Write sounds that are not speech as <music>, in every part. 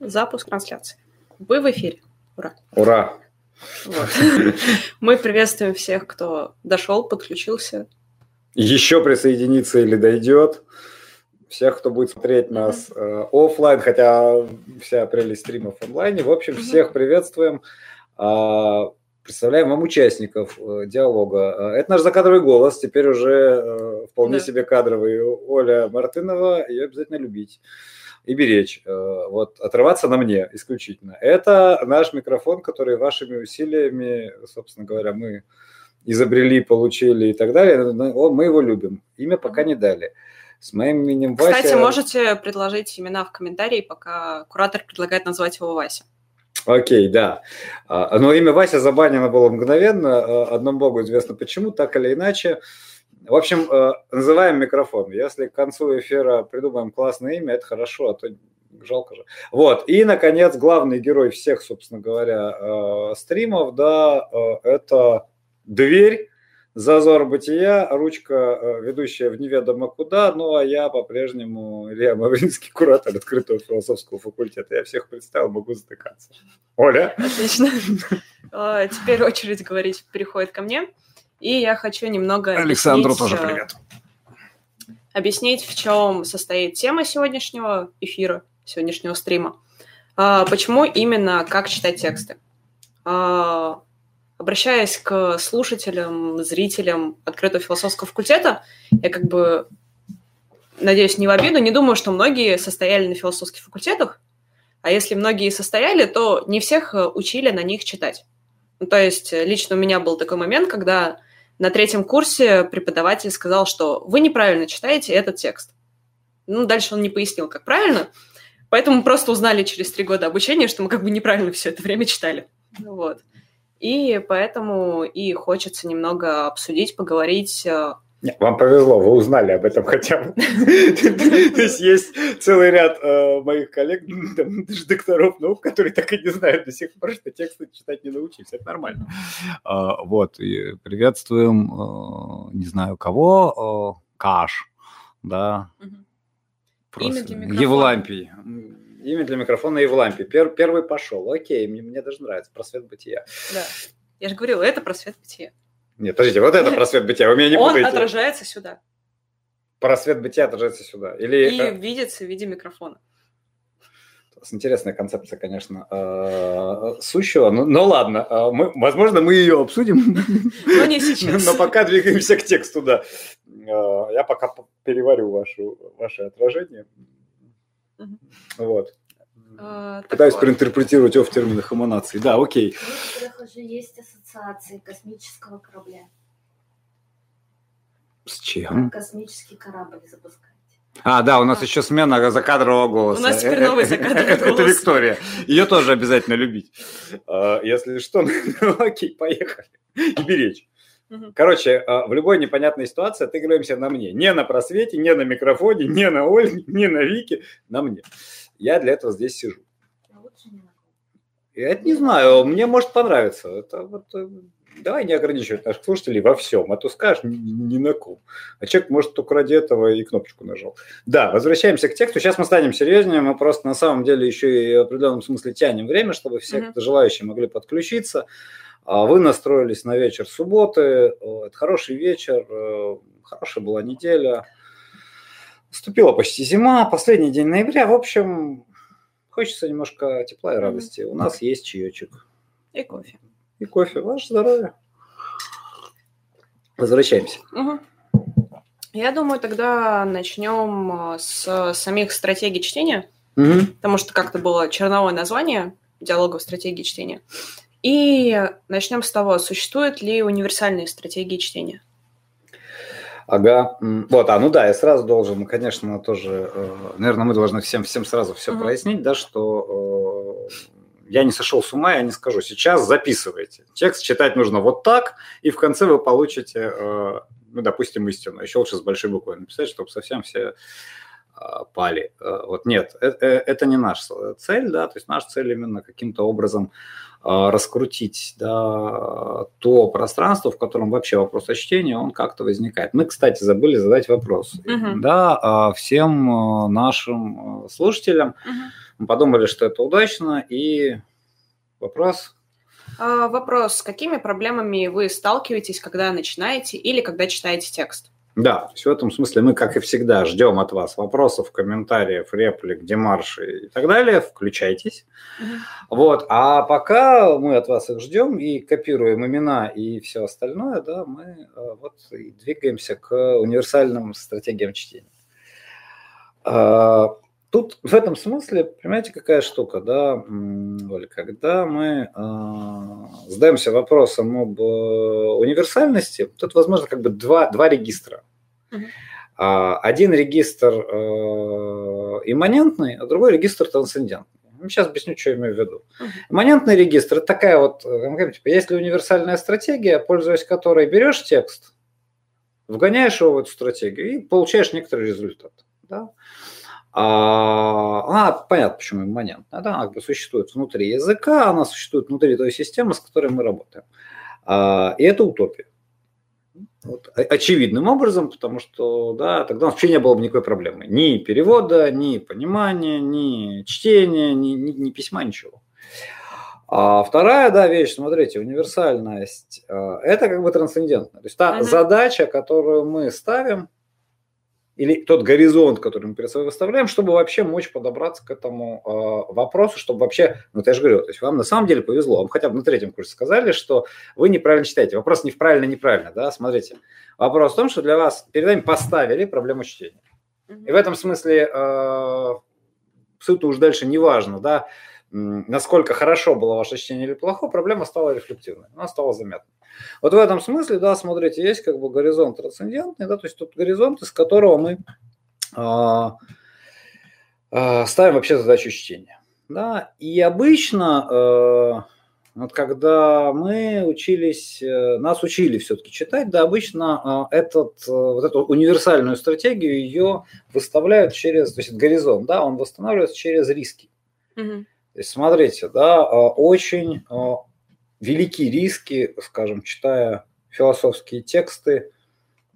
Запуск трансляции. Вы в эфире. Ура. Ура. Вот. <laughs> Мы приветствуем всех, кто дошел, подключился. Еще присоединится или дойдет. Всех, кто будет смотреть нас э, офлайн, хотя вся прелесть стримов онлайне. В общем, всех приветствуем. Э, представляем вам участников э, диалога. Э, это наш закадровый голос, теперь уже э, вполне да. себе кадровый. Оля Мартынова, ее обязательно любить и беречь. Э, вот, отрываться на мне исключительно. Это наш микрофон, который вашими усилиями, собственно говоря, мы изобрели, получили и так далее. Мы его любим. Имя пока не дали. С моим именем Вася... Кстати, можете предложить имена в комментарии, пока куратор предлагает назвать его Вася. Окей, да. А, но имя Вася забанено было мгновенно. А, одному богу известно почему, так или иначе. В общем, э, называем микрофон. Если к концу эфира придумаем классное имя, это хорошо, а то жалко же. Вот. И, наконец, главный герой всех, собственно говоря, э, стримов, да, э, это дверь, зазор бытия, ручка, ведущая в неведомо куда, ну, а я по-прежнему Илья Мавринский, куратор открытого философского факультета. Я всех представил, могу затыкаться. Оля? Отлично. Теперь очередь говорить переходит ко мне. И я хочу немного... Александру тоже э, привет. Объяснить, в чем состоит тема сегодняшнего эфира, сегодняшнего стрима. А, почему именно как читать тексты. А, обращаясь к слушателям, зрителям открытого философского факультета, я как бы, надеюсь, не в обиду, не думаю, что многие состояли на философских факультетах, а если многие состояли, то не всех э, учили на них читать. Ну, то есть лично у меня был такой момент, когда на третьем курсе преподаватель сказал, что вы неправильно читаете этот текст. Ну, дальше он не пояснил, как правильно, поэтому мы просто узнали через три года обучения, что мы как бы неправильно все это время читали. Вот. И поэтому и хочется немного обсудить, поговорить э, нет, вам повезло, вы узнали об этом хотя бы. <laughs> То есть есть целый ряд э, моих коллег, даже докторов наук, которые так и не знают до сих пор, что тексты читать не научились. Это нормально. А, вот, и приветствуем, э, не знаю кого, э, Каш, да. Имя для микрофона. Евлампий. Имя для микрофона Евлампий. Первый пошел. Окей, мне даже нравится. Просвет бытия. Да. Я же говорила, это просвет бытия. Нет, подождите, вот это просвет бытия, вы меня не Он путаете. Он отражается сюда. Просвет бытия отражается сюда. Или... И видится в виде микрофона. Интересная концепция, конечно, э, сущего. Ну, ну ладно, э, мы, возможно, мы ее обсудим. <laughs> Но не сейчас. Но пока двигаемся к тексту, да. Э, я пока переварю вашу, ваше отражение. Вот. А, Пытаюсь такое. проинтерпретировать его в терминах эманации. Да, окей. В некоторых уже есть ассоциации космического корабля. С чем? Космический корабль запускаете. А, да, у нас а. еще смена закадрового голоса. У нас теперь новый закадровый голос. Это Виктория. Ее тоже обязательно любить. А, если что, <laughs> ну окей, поехали. И беречь. Короче, а, в любой непонятной ситуации отыгрываемся на мне. Не на просвете, не на микрофоне, не на Оле, не на Вике, на мне. Я для этого здесь сижу. Я это не знаю, мне может понравиться. Это вот, э, давай не ограничивать наших слушателей во всем, а то скажешь ни, ни на ком. А человек может только ради этого и кнопочку нажал. Да, возвращаемся к тексту. Сейчас мы станем серьезнее, мы просто на самом деле еще и в определенном смысле тянем время, чтобы все mm-hmm. желающие могли подключиться. А вы настроились на вечер субботы. Это хороший вечер, э, хорошая была неделя. Наступила почти зима, последний день ноября. В общем, хочется немножко тепла и радости. У нас есть чаечек. И кофе. И кофе. Ваше здоровье. Возвращаемся. Угу. Я думаю, тогда начнем э, с самих стратегий чтения, угу. потому что как-то было черновое название диалогов стратегии чтения. И начнем с того, существуют ли универсальные стратегии чтения? Ага, вот, а ну да, я сразу должен, конечно, тоже, э, наверное, мы должны всем, всем сразу все uh-huh. прояснить, да, что э, я не сошел с ума, я не скажу, сейчас записывайте. Текст читать нужно вот так, и в конце вы получите, э, ну, допустим, истину. Еще лучше с большой буквы написать, чтобы совсем все пали. Вот нет, это, это не наша цель, да, то есть наша цель именно каким-то образом раскрутить да, то пространство, в котором вообще вопрос о чтении, он как-то возникает. Мы, кстати, забыли задать вопрос. Угу. Да, всем нашим слушателям. Угу. Мы подумали, что это удачно, и вопрос а, вопрос. С какими проблемами вы сталкиваетесь, когда начинаете или когда читаете текст? Да, в этом смысле мы, как и всегда, ждем от вас вопросов, комментариев, реплик, демаршей и так далее. Включайтесь. Угу. Вот. А пока мы от вас их ждем и копируем имена и все остальное, да, мы э, вот и двигаемся к универсальным стратегиям чтения. Тут в этом смысле, понимаете, какая штука, да, Оля, когда мы э, задаемся вопросом об э, универсальности, тут, возможно, как бы два, два регистра. Uh-huh. А, один регистр э, имманентный, а другой регистр трансцендентный. Сейчас объясню, что я имею в виду. Uh-huh. Имманентный регистр – это такая вот, э, типа, если универсальная стратегия, пользуясь которой берешь текст, вгоняешь его в эту стратегию и получаешь некоторый результат. Да? А, она, понятно, почему имманентная, да, она как бы существует внутри языка, она существует внутри той системы, с которой мы работаем. А, и это утопия. Вот, очевидным образом, потому что да, тогда вообще не было бы никакой проблемы. Ни перевода, ни понимания, ни чтения, ни, ни, ни письма, ничего. А вторая, да, вещь, смотрите, универсальность, а, это как бы трансцендентная. То есть та uh-huh. задача, которую мы ставим – или тот горизонт, который мы перед собой выставляем, чтобы вообще мочь подобраться к этому э, вопросу, чтобы вообще, ну, я же говорю, то есть вам на самом деле повезло, вам хотя бы на третьем курсе сказали, что вы неправильно читаете. Вопрос не в правильно, неправильно, да, смотрите. Вопрос в том, что для вас перед вами поставили проблему чтения. И в этом смысле э, суть уж дальше не важно, да, насколько хорошо было ваше чтение или плохо, проблема стала рефлективной, она стала заметной. Вот в этом смысле, да, смотрите, есть как бы горизонт трансцендентный, да, то есть тут горизонт, из которого мы а, а, ставим вообще задачу чтения. Да, и обычно, э, вот когда мы учились, э, нас учили все-таки читать, да, обычно э, этот, вот эту универсальную стратегию ее выставляют через, то есть горизонт, да, он восстанавливается через риски. Угу. То есть смотрите, да, очень великие риски, скажем, читая философские тексты,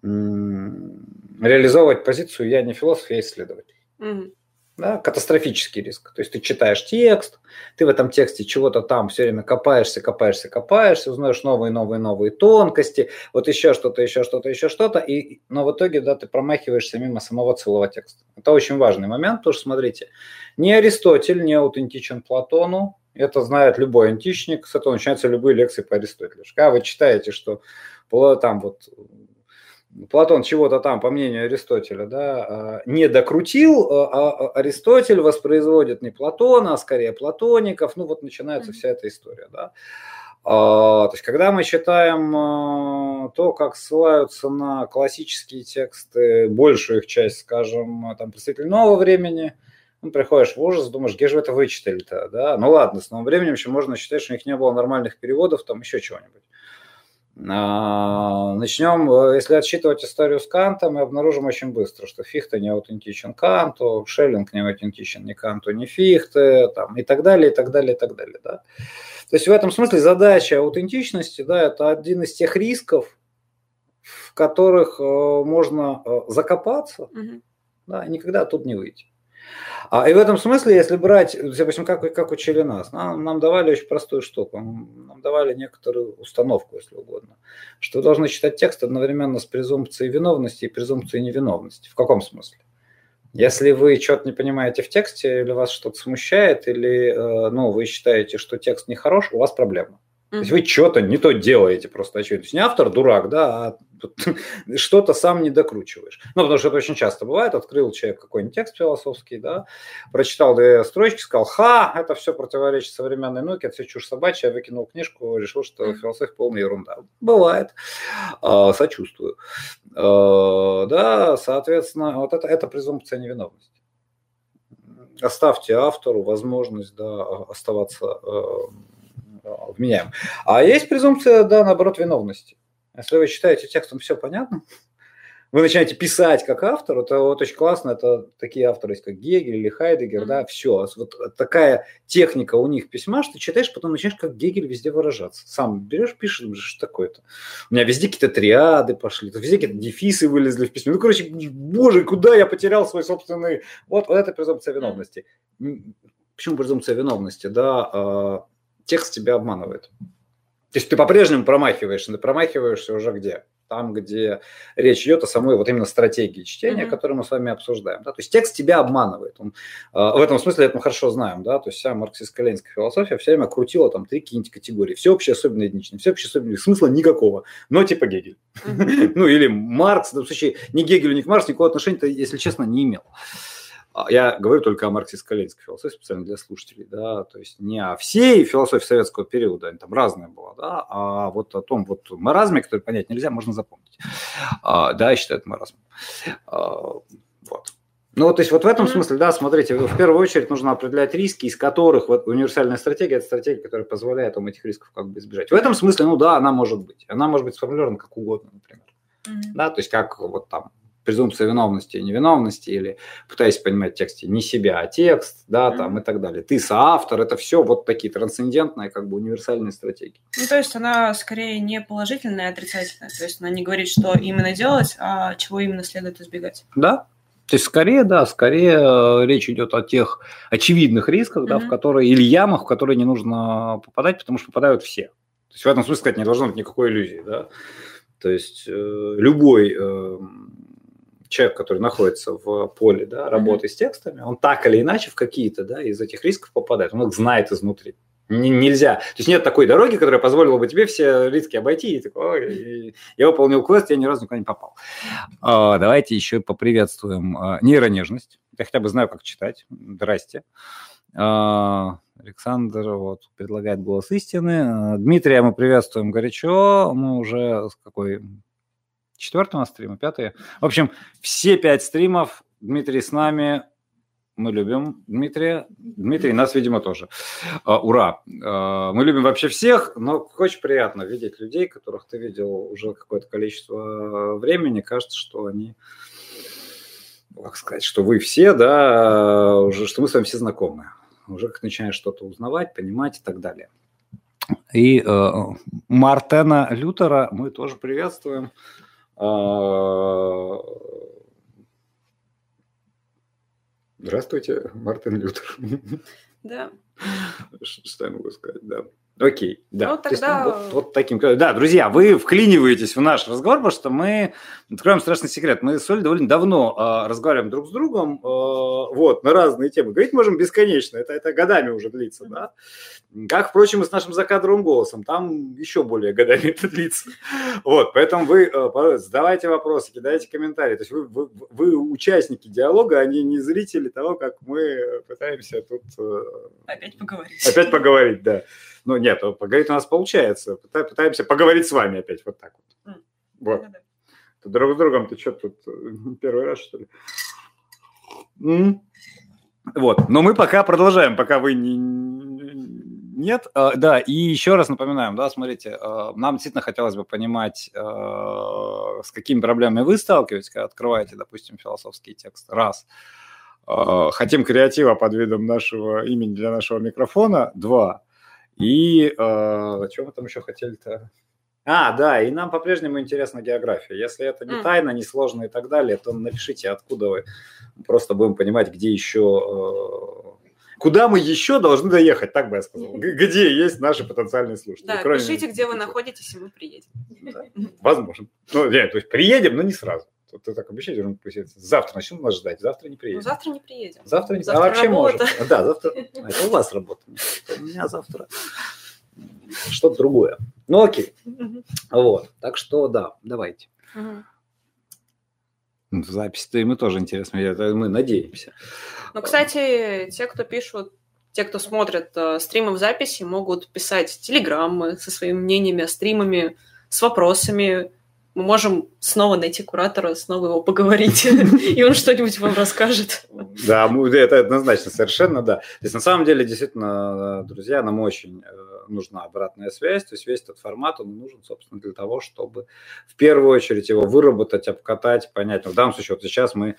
реализовывать позицию «я не философ, я исследователь». Угу. Да, катастрофический риск. То есть ты читаешь текст, ты в этом тексте чего-то там все время копаешься, копаешься, копаешься, узнаешь новые, новые, новые тонкости, вот еще что-то, еще что-то, еще что-то, и, но в итоге да, ты промахиваешься мимо самого целого текста. Это очень важный момент, потому что, смотрите, ни Аристотель не аутентичен Платону, это знает любой античник, с этого начинаются любые лекции по Аристотелю. Когда вы читаете, что там вот Платон чего-то там, по мнению Аристотеля, да, а, не докрутил, а, а Аристотель воспроизводит не Платона, а скорее платоников, ну вот начинается вся эта история, да. То есть, когда мы читаем то, как ссылаются на классические тексты, большую их часть, скажем, там, представителей нового времени, ну, приходишь в ужас, думаешь, где же вы это вычитали-то, да? Ну ладно, с новым временем еще можно считать, что у них не было нормальных переводов, там еще чего-нибудь. А, начнем, э, если отсчитывать историю с Кантом, мы обнаружим очень быстро, что Фихте не аутентичен Канту, Шеллинг не аутентичен ни Канту, ни Фихте, там, и так далее, и так далее, и так далее. Да? То есть в этом смысле задача аутентичности, да, это один из тех рисков, в которых э, можно э, закопаться, угу. да, и никогда тут не выйти. А, и в этом смысле, если брать, допустим, как, как учили нас, нам, нам давали очень простую штуку, нам давали некоторую установку, если угодно, что вы должны читать текст одновременно с презумпцией виновности и презумпцией невиновности. В каком смысле? Если вы что-то не понимаете в тексте, или вас что-то смущает, или э, ну, вы считаете, что текст нехорош, у вас проблема. То есть вы что-то не то делаете просто очевидно. То есть не автор дурак, да, а <laughs> что-то сам не докручиваешь. Ну, потому что это очень часто бывает. Открыл человек какой-нибудь текст философский, да, прочитал две строчки, сказал, ха, это все противоречит современной науке, это все чушь собачья, выкинул книжку, решил, что философия полная ерунда. Бывает. А, сочувствую. А, да, соответственно, вот это, это презумпция невиновности оставьте автору возможность да, оставаться вменяем. А есть презумпция, да, наоборот, виновности. Если вы считаете текстом все понятно, вы начинаете писать как автор, это вот очень классно, это такие авторы есть, как Гегель или Хайдегер, mm-hmm. да, все. Вот такая техника у них письма, что ты читаешь, потом начинаешь как Гегель везде выражаться. Сам берешь, пишешь, думаешь, что такое-то. У меня везде какие-то триады пошли, везде какие-то дефисы вылезли в письме. Ну, короче, боже, куда я потерял свой собственный... Вот, вот это презумпция виновности. Почему презумпция виновности? Да, э, текст тебя обманывает. То есть ты по-прежнему промахиваешься, ты промахиваешься уже где? там, где речь идет о самой вот именно стратегии чтения, mm-hmm. которую мы с вами обсуждаем. Да? То есть текст тебя обманывает. Он, э, в этом смысле это мы хорошо знаем. Да? То есть вся марксистско-ленинская философия все время крутила там три какие-нибудь категории. Всеобщее, особенно единичное. Всеобщее, особенно смысла никакого. Но типа Гегель. Mm-hmm. <laughs> ну или Маркс. В случае ни Гегелю, ни к Марксу никакого отношения, если честно, не имел. А, я говорю только о марксистско-ленинской философии, специально для слушателей, да, то есть не о всей философии советского периода, там разная была, да, а вот о том вот маразме, который понять нельзя, можно запомнить. А, да, я считаю это маразмом. А, вот. Ну, то есть вот в этом смысле, да, смотрите, в первую очередь нужно определять риски, из которых вот универсальная стратегия – это стратегия, которая позволяет вам этих рисков как бы избежать. В этом смысле, ну да, она может быть. Она может быть сформулирована как угодно, например. Mm-hmm. Да, то есть как вот там презумпция виновности и невиновности, или пытаясь понимать в тексте не себя, а текст, да, mm-hmm. там и так далее. Ты соавтор, это все вот такие трансцендентные, как бы универсальные стратегии. Ну, то есть она скорее не положительная, а отрицательная. То есть она не говорит, что именно делать, а чего именно следует избегать. Да, то есть скорее, да, скорее э, речь идет о тех очевидных рисках, mm-hmm. да, в которые или ямах, в которые не нужно попадать, потому что попадают все. То есть в этом смысле, сказать, не должно быть никакой иллюзии, да. То есть э, любой э, человек, который находится в поле да, работы mm-hmm. с текстами, он так или иначе в какие-то да, из этих рисков попадает. Он их знает изнутри. Нельзя. То есть нет такой дороги, которая позволила бы тебе все риски обойти. И такой, я выполнил квест, я ни разу никуда не попал. А, давайте еще поприветствуем а, нейронежность. Я хотя бы знаю, как читать. Здрасте. А, Александр вот, предлагает голос истины. Дмитрия мы приветствуем горячо. Мы уже с какой четвертый у нас стрим, пятый. В общем, все пять стримов. Дмитрий с нами. Мы любим Дмитрия. Дмитрий нас, видимо, тоже. Uh, ура! Uh, мы любим вообще всех, но очень приятно видеть людей, которых ты видел уже какое-то количество времени. Кажется, что они, как сказать, что вы все, да, уже, что мы с вами все знакомы. Уже как начинаешь что-то узнавать, понимать и так далее. И э, Мартена Лютера мы тоже приветствуем. А, здравствуйте, Мартин Лютер. Да. Что я могу сказать, да. Окей, да. Ну, тогда... вот, вот таким... Да, друзья, вы вклиниваетесь в наш разговор, потому что мы откроем страшный секрет. Мы с Олей довольно давно э, разговариваем друг с другом, э, вот, на разные темы. Говорить можем бесконечно, это, это годами уже длится, да. Как, впрочем, и с нашим закадровым голосом, там еще более годами <laughs> это длится. Вот, поэтому вы э, задавайте вопросы, кидайте комментарии. То есть вы, вы, вы участники диалога, а не, не зрители того, как мы пытаемся тут... Э, опять поговорить. Опять поговорить, да. Ну, нет, поговорить у нас получается. Пытаемся поговорить с вами опять вот так вот. Вот. Да, да. Друг с другом ты что тут э, <laughs> первый раз, что ли? Вот. Но мы пока продолжаем, пока вы не, нет, а, да, и еще раз напоминаем, да, смотрите, а, нам действительно хотелось бы понимать, а, с какими проблемами вы сталкиваетесь, когда открываете, допустим, философский текст, раз. Хотим креатива под видом нашего имени для нашего микрофона, два. И э, что мы там еще хотели-то? А, да, и нам по-прежнему интересна география. Если это не тайна, не сложно и так далее, то напишите, откуда вы. Просто будем понимать, где еще... Куда мы еще должны доехать, так бы я сказал. Где есть наши потенциальные слушатели. Да, Кроме... пишите, где вы находитесь, и мы приедем. Да, возможно. Ну, нет, то есть приедем, но не сразу. Ты так обещаешь, завтра начнем нас ждать, завтра не приедем. Ну, завтра не приедем. Завтра не завтра А вообще работа. может. Да, завтра. Это у вас работа. У меня завтра что-то другое. Ну, окей. Вот. Так что, да, давайте. В записи-то им тоже интересно, мы надеемся. Ну, кстати, те, кто пишут, те, кто смотрят э, стримы в записи, могут писать телеграммы со своими мнениями, стримами, с вопросами, мы можем снова найти куратора, снова его поговорить, <laughs> и он что-нибудь вам расскажет. Да, это однозначно, совершенно да. То есть на самом деле, действительно, друзья, нам очень э, нужна обратная связь. То есть весь этот формат, он нужен, собственно, для того, чтобы в первую очередь его выработать, обкатать, понять. Но в данном случае, вот сейчас мы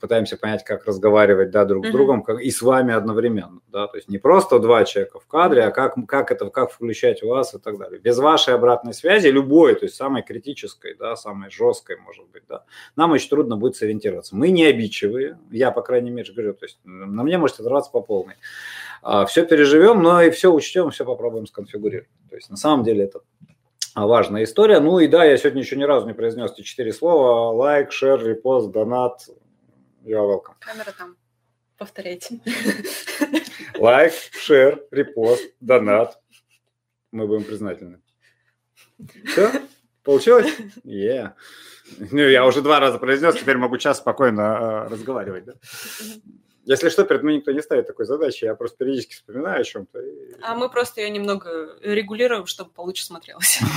пытаемся понять, как разговаривать да, друг mm-hmm. с другом как, и с вами одновременно. Да? То есть не просто два человека в кадре, а как, как это, как включать вас и так далее. Без вашей обратной связи, любой, то есть самой критической, да, самой жесткой, может быть, да, нам очень трудно будет сориентироваться. Мы не обидчивые, я, по крайней мере, говорю, то есть на мне может оторваться по полной. А, все переживем, но и все учтем, все попробуем сконфигурировать. То есть на самом деле это важная история. Ну и да, я сегодня еще ни разу не произнес эти четыре слова. Лайк, share, репост, донат. You're welcome. Камера там. Повторяйте. Лайк, share, репост, донат. Мы будем признательны. Все? Получилось? Yeah. Ну, я уже два раза произнес, теперь могу час спокойно э, разговаривать. Да? Если что, перед мной никто не ставит такой задачи, я просто периодически вспоминаю о чем-то. И... А мы просто ее немного регулируем, чтобы получше смотрелось. <laughs>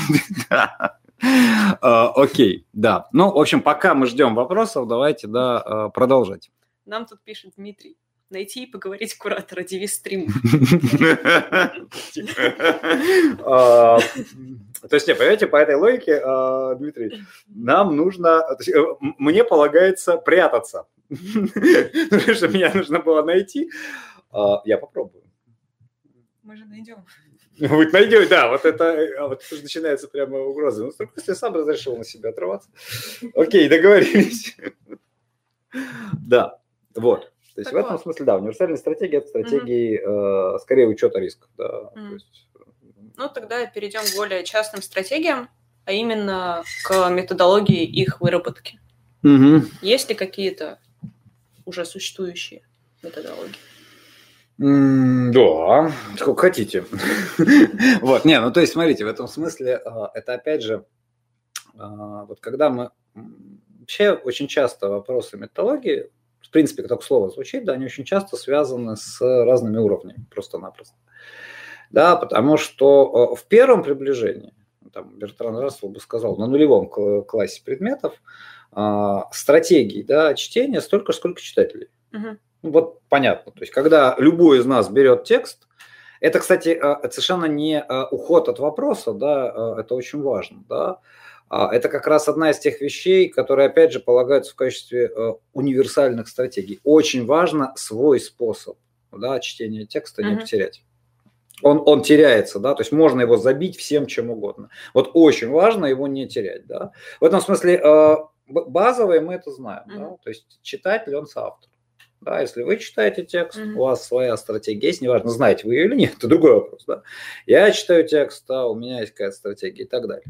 А, окей, да. Ну, в общем, пока мы ждем вопросов, давайте, да, а, продолжать. Нам тут пишет Дмитрий найти и поговорить куратора, девиз стрим. А, то есть, не, понимаете, по этой логике, Дмитрий, нам нужно, э, мне полагается прятаться что меня нужно было найти. А, я попробую. Мы же найдем. Вы найдете, да, вот это, а вот это начинается прямо угроза. Ну, с другой стороны, сам разрешил на себя отрываться. Окей, договорились. Да, вот. То есть в этом смысле, да, универсальная стратегия – это стратегии э, скорее учета рисков. Да. Э, ну, тогда перейдем к более частным стратегиям, а именно к методологии их выработки. Угу. Есть ли какие-то уже существующие методологии. Да, сколько хотите. <laughs> Вот, не, ну то есть, смотрите, в этом смысле а, это опять же, а, вот когда мы вообще очень часто вопросы методологии, в принципе, как только слово звучит, да, они очень часто связаны с разными уровнями, просто-напросто. Да, потому что а, в первом приближении, там Бертран Рассел бы сказал, на нулевом классе предметов, а, стратегий да, чтения столько, сколько читателей. Угу. Вот понятно. То есть, когда любой из нас берет текст, это, кстати, а, совершенно не а, уход от вопроса, да, это очень важно, да. Это как раз одна из тех вещей, которые, опять же, полагаются в качестве универсальных стратегий. Очень важно свой способ да, чтения текста не потерять. Он, он теряется, да, то есть можно его забить всем чем угодно. Вот очень важно его не терять, да. В этом смысле базовые мы это знаем, mm-hmm. да? то есть читатель, он соавтор. Да, если вы читаете текст, mm-hmm. у вас своя стратегия есть, неважно, знаете вы ее или нет, это другой вопрос. Да? Я читаю текст, да, у меня есть какая-то стратегия и так далее.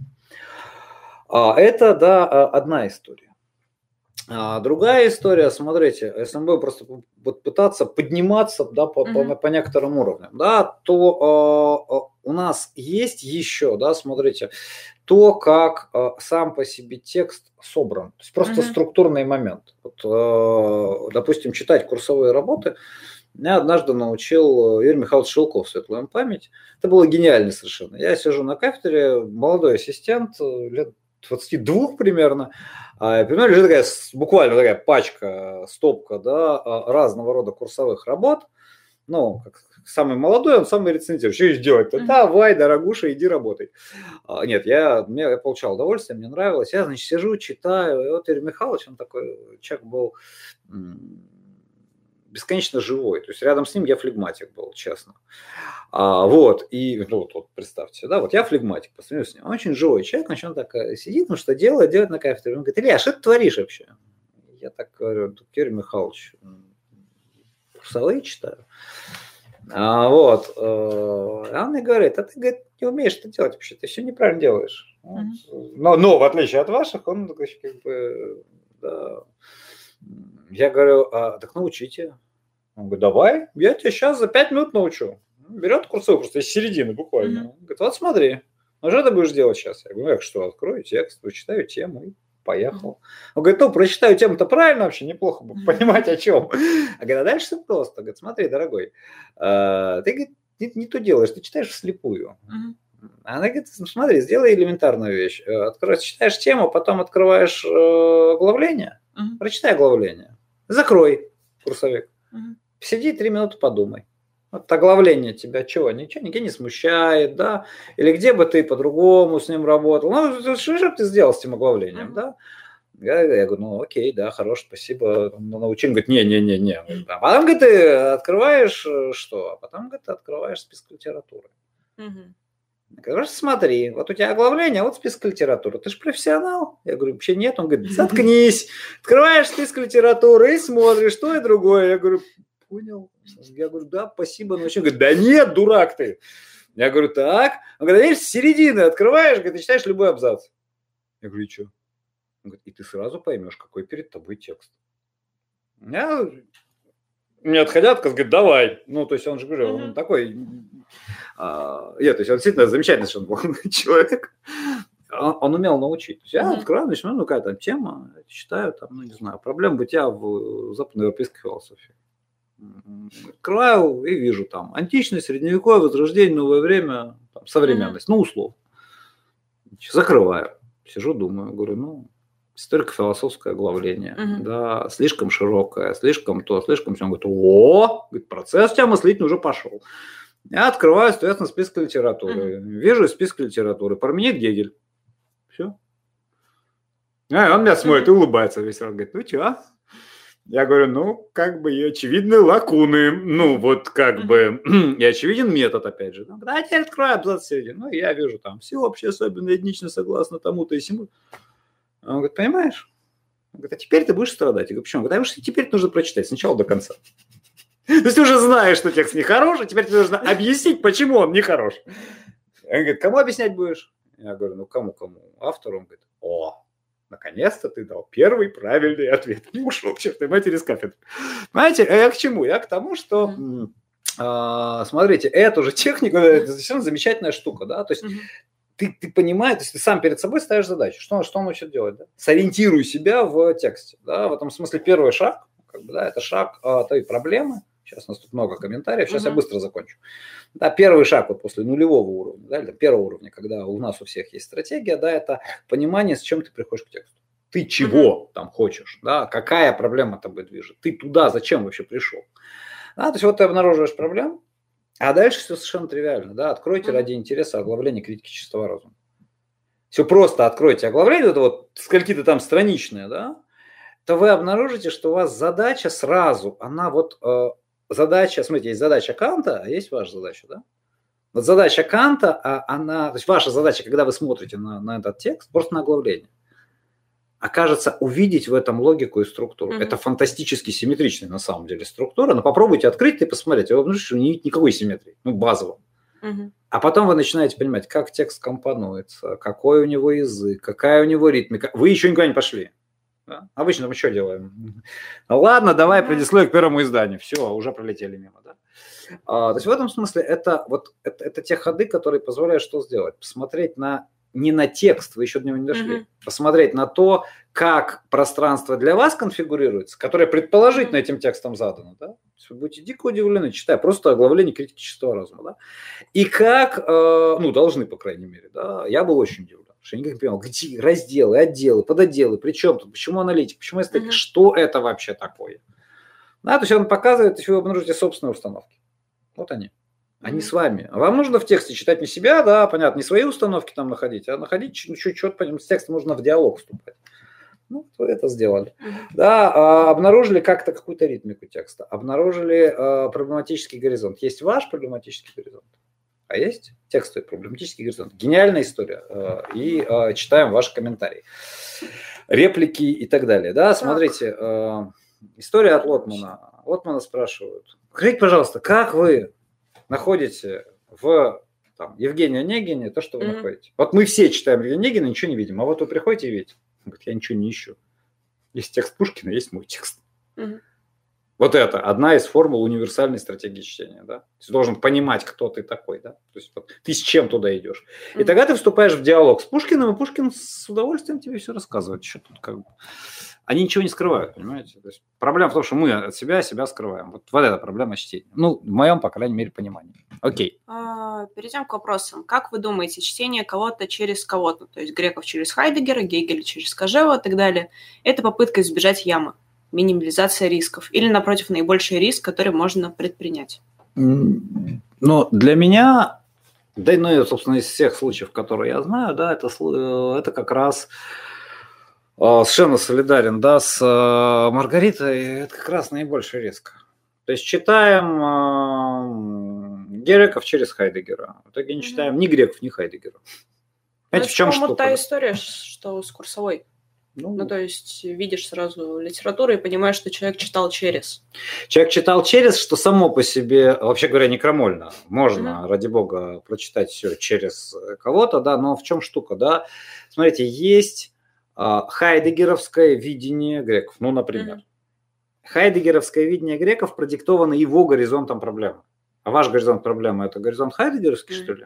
А, это, да, а, одна история. А другая история, смотрите, если мы будем просто пытаться подниматься да, по, mm-hmm. по, по некоторым уровням, да, то э, у нас есть еще, да, смотрите, то, как э, сам по себе текст собран. То есть просто mm-hmm. структурный момент. Вот, э, допустим, читать курсовые работы меня однажды научил Юрий Михайлович Шелков, светлая память. Это было гениально совершенно. Я сижу на кафедре, молодой ассистент, лет 22 примерно, а примерно лежит такая, буквально такая пачка, стопка да, разного рода курсовых работ, ну, как самый молодой, он самый рецензент. Что делать-то? Mm-hmm. Давай, дорогуша, иди работай. А, нет, я, мне, я получал удовольствие, мне нравилось. Я, значит, сижу, читаю. И вот Игорь Михайлович, он такой человек был бесконечно живой. То есть рядом с ним я флегматик был, честно. А, вот, и ну, вот, вот представьте, да, вот я флегматик, по сравнению с ним. Он очень живой человек, значит, он так э, сидит, ну что делает, делает на кафедре. Он говорит, Илья, что ты творишь вообще? Я так говорю, Юрий Михайлович, курсовые читаю. А, вот. Э, а он мне говорит, а ты говорит, не умеешь это делать вообще, ты все неправильно делаешь. Mm-hmm. Но, но в отличие от ваших, он как бы, да. Я говорю, а, так научите. Он говорит, давай, я тебя сейчас за пять минут научу. Берет курсовую просто из середины буквально. Mm-hmm. Говорит, вот смотри, ну что ты будешь делать сейчас? Я говорю, ну как что, открою текст, вычитаю тему и поехал. Он говорит, ну, прочитаю тему-то правильно вообще, неплохо бы понимать о чем. А говорит, а дальше все просто. Говорит, смотри, дорогой, а, ты говорит, не, не то делаешь, ты читаешь вслепую. Она говорит, ну, смотри, сделай элементарную вещь. Э, Открой, читаешь тему, потом открываешь э, оглавление, прочитай оглавление, закрой курсовик, сиди три минуты, подумай. Вот оглавление тебя чего? Ничего, нигде не смущает, да? Или где бы ты по-другому с ним работал? Ну, что же ты сделал с этим оглавлением, mm-hmm. да? Я, я говорю, ну окей, да, хорош, спасибо. Ну, научил, говорит, не-не-не-не. А потом, говорит, ты открываешь э, что? А потом, говорит, ты открываешь список литературы. Говоришь, смотри, вот у тебя оглавление, а вот список литературы. Ты же профессионал? Я говорю, вообще нет. Он говорит, заткнись. <laughs> Открываешь список литературы и смотришь то и другое. Я говорю, понял. Я говорю, да, спасибо. Но он говорит, да нет, дурак ты. Я говорю, так. Он говорит, видишь, с середины открываешь, говорит, и читаешь любой абзац. Я говорю, и что? Он говорит, и ты сразу поймешь, какой перед тобой текст. Я не отходя от говорит, давай. Ну, то есть он же, говорю, он такой... А, нет, то есть он действительно замечательный что он был <laughs> человек. Он, он умел научить. То есть я открываю, начинаю, ну, какая там тема, читаю, там, ну, не знаю, проблем бытия в западноевропейской философии. Открываю и вижу там античность, средневековье, возрождение, новое время, там, современность, ну, условно. Закрываю. Сижу, думаю, говорю, ну, историко-философское оглавление, угу. да, слишком широкое, слишком то, слишком все. Он говорит, о, говорит, процесс у тебя мыслительный уже пошел. Я открываю, соответственно, список литературы. Угу. Вижу список литературы. Парменид Гегель. Все. А, он меня смотрит и улыбается весь раз. Говорит, ну что? Я говорю, ну, как бы и очевидны лакуны, ну, вот как бы, и очевиден метод, опять же. Да, теперь открою абзац середины. Ну, я вижу там всеобщее, особенно этнично, согласно тому-то и сему. Он говорит, понимаешь? Он говорит, а теперь ты будешь страдать. Я говорю, почему? Он говорит, а теперь нужно прочитать сначала до конца. <laughs> То есть ты уже знаешь, что текст нехороший, теперь тебе нужно объяснить, почему он нехорош. Он говорит, кому объяснять будешь? Я говорю, ну кому-кому? Автору. Он говорит, о, наконец-то ты дал первый правильный ответ. И ушел к чертовой матери с кафедры. Понимаете, я к чему? Я к тому, что а, смотрите, эту же технику, это совершенно замечательная штука, да, то есть ты, ты понимаешь, то есть ты сам перед собой ставишь задачу, что, что он хочет делать, да? сориентируй себя в тексте, да, в этом смысле первый шаг, как бы, да, это шаг а, той проблемы, сейчас у нас тут много комментариев, сейчас uh-huh. я быстро закончу, да, первый шаг вот после нулевого уровня, да, или первого уровня, когда у нас у всех есть стратегия, да, это понимание, с чем ты приходишь к тексту, ты чего uh-huh. там хочешь, да, какая проблема тобой движет, ты туда зачем вообще пришел, да, то есть вот ты обнаруживаешь проблему, а дальше все совершенно тривиально. Да? Откройте mm-hmm. ради интереса оглавление критики чистого разума. Все просто откройте оглавление, это вот скольки-то там страничное, да, то вы обнаружите, что у вас задача сразу, она вот э, задача, смотрите, есть задача Канта, а есть ваша задача, да? Вот задача Канта, а она, то есть ваша задача, когда вы смотрите на, на этот текст, просто на оглавление окажется увидеть в этом логику и структуру. Mm-hmm. Это фантастически симметричная на самом деле структура, но попробуйте открыть и посмотреть, вы обнаружите, что нет никакой симметрии, ну, базово. Mm-hmm. А потом вы начинаете понимать, как текст компонуется, какой у него язык, какая у него ритмика. Вы еще никуда не пошли. Да? Обычно мы что делаем? <laughs> Ладно, давай предисловие к первому изданию. Все, уже пролетели мимо. Да? А, то есть в этом смысле это, вот, это, это те ходы, которые позволяют что сделать? Посмотреть на не на текст, вы еще до него не дошли, mm-hmm. посмотреть на то, как пространство для вас конфигурируется, которое предположительно этим текстом задано, да? Вы будете дико удивлены, читая просто оглавление критики чистого разума, да? И как, э, ну, должны, по крайней мере, да? Я был очень удивлен, что я никак не понимал, где разделы, отделы, подотделы, при чем тут, почему аналитик, почему эстетика, mm-hmm. что это вообще такое? Да, то есть он показывает, если вы обнаружите собственные установки. Вот они они с вами. Вам нужно в тексте читать не себя, да, понятно, не свои установки там находить, а находить чуть-чуть, с текстом нужно в диалог вступать. Ну, вы это сделали. Да, а, обнаружили как-то какую-то ритмику текста, обнаружили а, проблематический горизонт. Есть ваш проблематический горизонт, а есть текстовый проблематический горизонт. Гениальная история. А, и а, читаем ваши комментарии, реплики и так далее. Да, смотрите, а, история от Лотмана. Лотмана спрашивают, скажите, пожалуйста, как вы находите в там, Евгении Онегине то, что вы mm-hmm. находите. Вот мы все читаем Евгения Онегина, ничего не видим. А вот вы приходите и видите. Он говорит, я ничего не ищу. Есть текст Пушкина, есть мой текст. Mm-hmm. Вот это одна из формул универсальной стратегии чтения. Да? Ты должен понимать, кто ты такой. Да? То есть вот, ты с чем туда идешь. Mm-hmm. И тогда ты вступаешь в диалог с Пушкиным, и Пушкин с удовольствием тебе все рассказывает. Что тут как бы они ничего не скрывают, понимаете? То есть проблема в том, что мы от себя себя скрываем. Вот, вот эта проблема чтения. Ну, в моем, по крайней мере, понимании. Окей. А, перейдем к вопросам. Как вы думаете, чтение кого-то через кого-то, то есть греков через Хайдегера, Гегеля через Кожева и так далее, это попытка избежать ямы, минимализация рисков или, напротив, наибольший риск, который можно предпринять? Ну, для меня, да, ну, и, собственно, из всех случаев, которые я знаю, да, это, э, это как раз а, совершенно солидарен, да, с э, Маргаритой, это как раз наибольший риск. То есть читаем э, греков через Хайдегера. В итоге не читаем ни греков, ни Хайдегера. Понимаете, в чем штука? та история, что с курсовой. Ну, ну, то есть видишь сразу литературу и понимаешь, что человек читал через. Человек читал через, что само по себе, вообще говоря, не крамольно. Можно, mm-hmm. ради бога, прочитать все через кого-то, да, но в чем штука, да? Смотрите, есть а, хайдегеровское видение греков, ну, например. Mm-hmm. Хайдегеровское видение греков продиктовано его горизонтом проблемы. А ваш горизонт проблемы – это горизонт хайдегеровский, mm-hmm. что ли?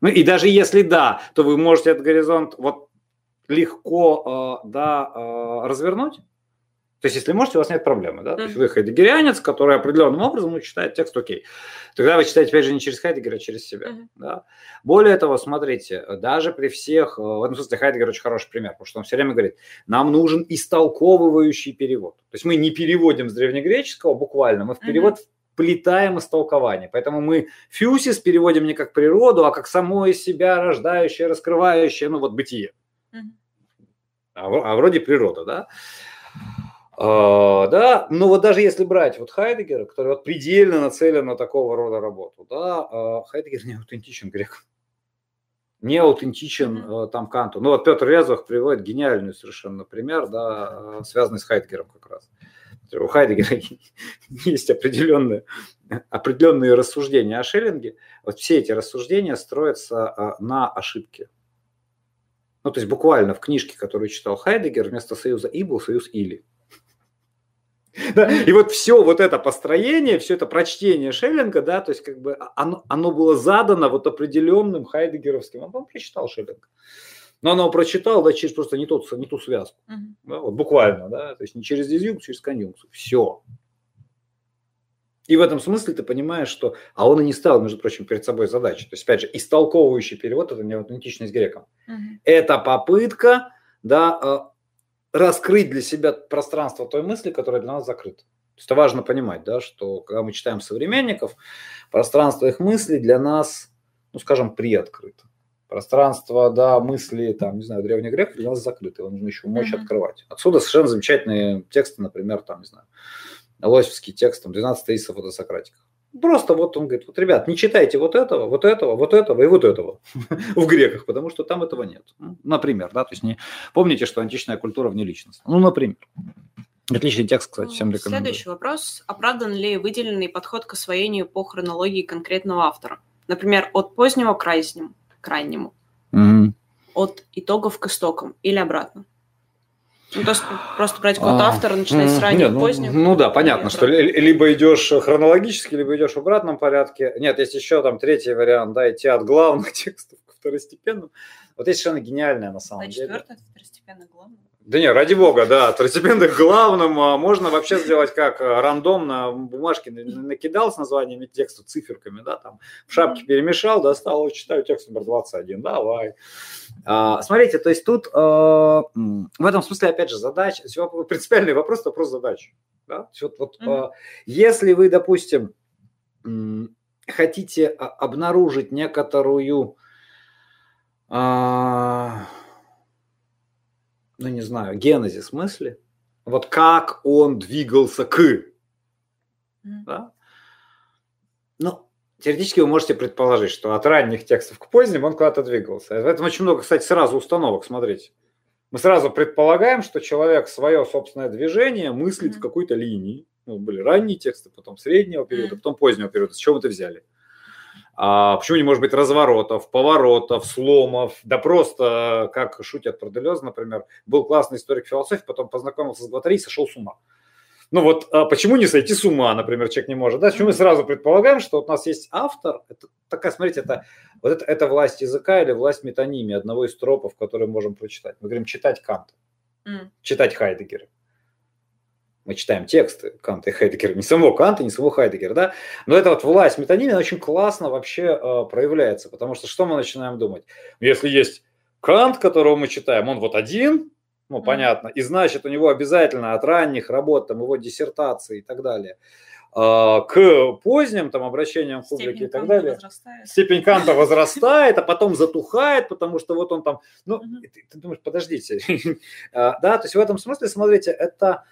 Ну и даже если да, то вы можете этот горизонт вот легко э, да, э, развернуть. То есть, если можете, у вас нет проблемы. Да? Mm-hmm. То есть вы хайдегерианец, который определенным образом ну, читает текст, окей. Тогда вы читаете, опять же, не через Хайдегера, а через себя. Mm-hmm. Да? Более того, смотрите, даже при всех... Э, в этом смысле Хайдегер очень хороший пример, потому что он все время говорит, нам нужен истолковывающий перевод. То есть мы не переводим с древнегреческого буквально, мы в перевод mm-hmm плетаем истолкование. Поэтому мы фьюсис переводим не как природу, а как само из себя рождающее, раскрывающее, ну вот бытие а, а вроде природа, да? Uh, да, но вот даже если брать вот Хайдегера, который вот предельно нацелен на такого рода работу, да, uh, Хайдегер не аутентичен грек, не аутентичен uh, там Канту. Ну вот Петр Резах приводит гениальный совершенно пример, да, связанный с Хайдегером как раз. У Хайдегера <laughs> есть определенные, определенные рассуждения о Шеллинге. Вот все эти рассуждения строятся на ошибке. Ну, то есть буквально в книжке, которую читал Хайдегер, вместо союза «и» был союз «или». <laughs> Да, и вот все вот это построение, все это прочтение Шеллинга, да, то есть как бы оно, оно было задано вот определенным хайдегеровским, он, он прочитал Шеллинга. Но оно прочитал, да, через просто не, тот, не ту связку. Uh-huh. Да, вот буквально, да, то есть не через дизъюнкцию, через конъюнкцию. Все. И в этом смысле ты понимаешь, что... А он и не ставил, между прочим, перед собой задачи. То есть, опять же, истолковывающий перевод – это не аутентичность грекам. Угу. Это попытка да, э, раскрыть для себя пространство той мысли, которая для нас закрыта. То есть это важно понимать, да, что когда мы читаем современников, пространство их мыслей для нас, ну, скажем, приоткрыто. Пространство, да, мысли, там, не знаю, древних греков для нас закрыто, его нужно еще мочь mm-hmm. открывать. Отсюда совершенно замечательные тексты, например, там, не знаю, Лосевский текст, там, 12 тезисов о Сократиках. Просто вот он говорит, вот, ребят, не читайте вот этого, вот этого, вот этого и вот этого <laughs> в греках, потому что там этого нет. Ну, например, да, то есть не помните, что античная культура вне личности. Ну, например. Отличный текст, кстати, всем рекомендую. Следующий вопрос. Оправдан ли выделенный подход к освоению по хронологии конкретного автора? Например, от позднего к крайнему, крайнему. Угу. От итогов к истокам или обратно? Ну, то есть просто брать код а, автора, начинать с раннего, нет, ну, позднего. Ну да, понятно, что либо идешь хронологически, либо идешь в обратном порядке. Нет, есть еще там третий вариант, да, идти от главных <laughs> текстов к второстепенным. Вот есть совершенно гениальная на самом а деле. четвертое – это второстепенно главное? Да не, ради бога, да, второстепенных главным а можно вообще сделать как а, рандом на бумажке накидал с названиями текста, циферками, да, там в шапке перемешал, достал, читаю текст номер 21, давай. А, смотрите, то есть тут а, в этом смысле, опять же, задача, принципиальный вопрос, вопрос задач. Да? Вот, вот, mm-hmm. а, если вы, допустим, хотите обнаружить некоторую а, ну не знаю, генезис мысли, вот как он двигался к, mm. да? Ну, теоретически вы можете предположить, что от ранних текстов к поздним он куда-то двигался. В этом очень много, кстати, сразу установок, смотрите. Мы сразу предполагаем, что человек свое собственное движение мыслит mm-hmm. в какой-то линии. Ну, были ранние тексты, потом среднего периода, mm-hmm. потом позднего периода. С чего вы это взяли? А почему не может быть разворотов, поворотов, сломов? Да просто, как шутят про Делез, например, был классный историк философии, потом познакомился с Гватари и сошел с ума. Ну вот а почему не сойти с ума, например, человек не может? Да? Почему мы сразу предполагаем, что вот у нас есть автор, это такая, смотрите, это, вот это, это власть языка или власть метонимии, одного из тропов, который мы можем прочитать. Мы говорим читать Канта, mm. читать Хайдегера мы читаем тексты Канта и Хайдегера, не самого Канта, не самого Хайдегера, да, но эта вот власть метонимия очень классно вообще э, проявляется, потому что что мы начинаем думать? Если есть Кант, которого мы читаем, он вот один, ну, понятно, и значит, у него обязательно от ранних работ, там, его диссертации и так далее, а, к поздним там обращениям публики и так далее. Возрастает. Степень Канта возрастает, а потом затухает, потому что вот он там, ну, ты, ты думаешь, подождите, а, <laughs> да, то есть в этом смысле, смотрите, это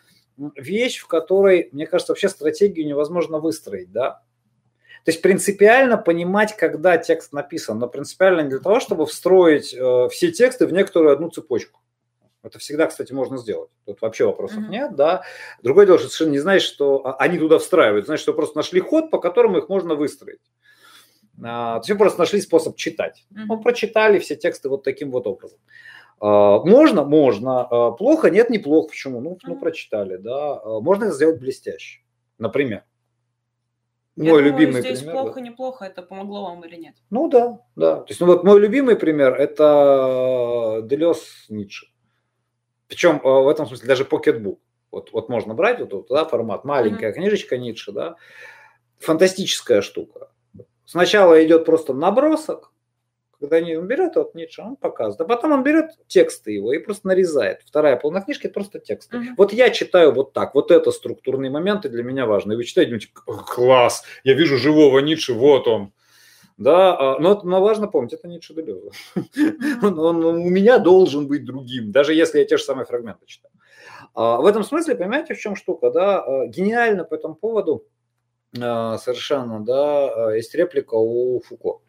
вещь, в которой, мне кажется, вообще стратегию невозможно выстроить, да, то есть принципиально понимать, когда текст написан, но принципиально не для того, чтобы встроить э, все тексты в некоторую одну цепочку. Это всегда, кстати, можно сделать. Тут вообще вопросов mm-hmm. нет, да. Другое дело, что совершенно не знаешь, что а, они туда встраивают. Знаешь, что просто нашли ход, по которому их можно выстроить. А, то есть просто нашли способ читать. Mm-hmm. Ну, прочитали все тексты вот таким вот образом. А, можно? Можно. А, плохо? Нет, неплохо. Почему? Ну, ну прочитали, да. А, можно это сделать блестяще. Например. Я мой думаю, любимый здесь пример. плохо, неплохо, это помогло вам или нет? Ну да, да. То есть, ну вот мой любимый пример это Делес Ницше. Причем э, в этом смысле даже покетбук. Вот, вот можно брать вот, вот да, формат, маленькая mm-hmm. книжечка Ницше, да, фантастическая штука. Сначала идет просто набросок, когда он берет вот Ницше, он показывает, а потом он берет тексты его и просто нарезает. Вторая половина книжки это просто тексты. Uh-huh. Вот я читаю вот так, вот это структурные моменты для меня важны. Вы читаете, думаете, класс, я вижу живого Ницше, вот он. Да, а, но, но важно помнить, это Ницше Делеза. Он, он у меня должен быть другим, даже если я те же самые фрагменты читаю. А, в этом смысле, понимаете, в чем штука, да, а, гениально по этому поводу совершенно, да, есть реплика у Фуко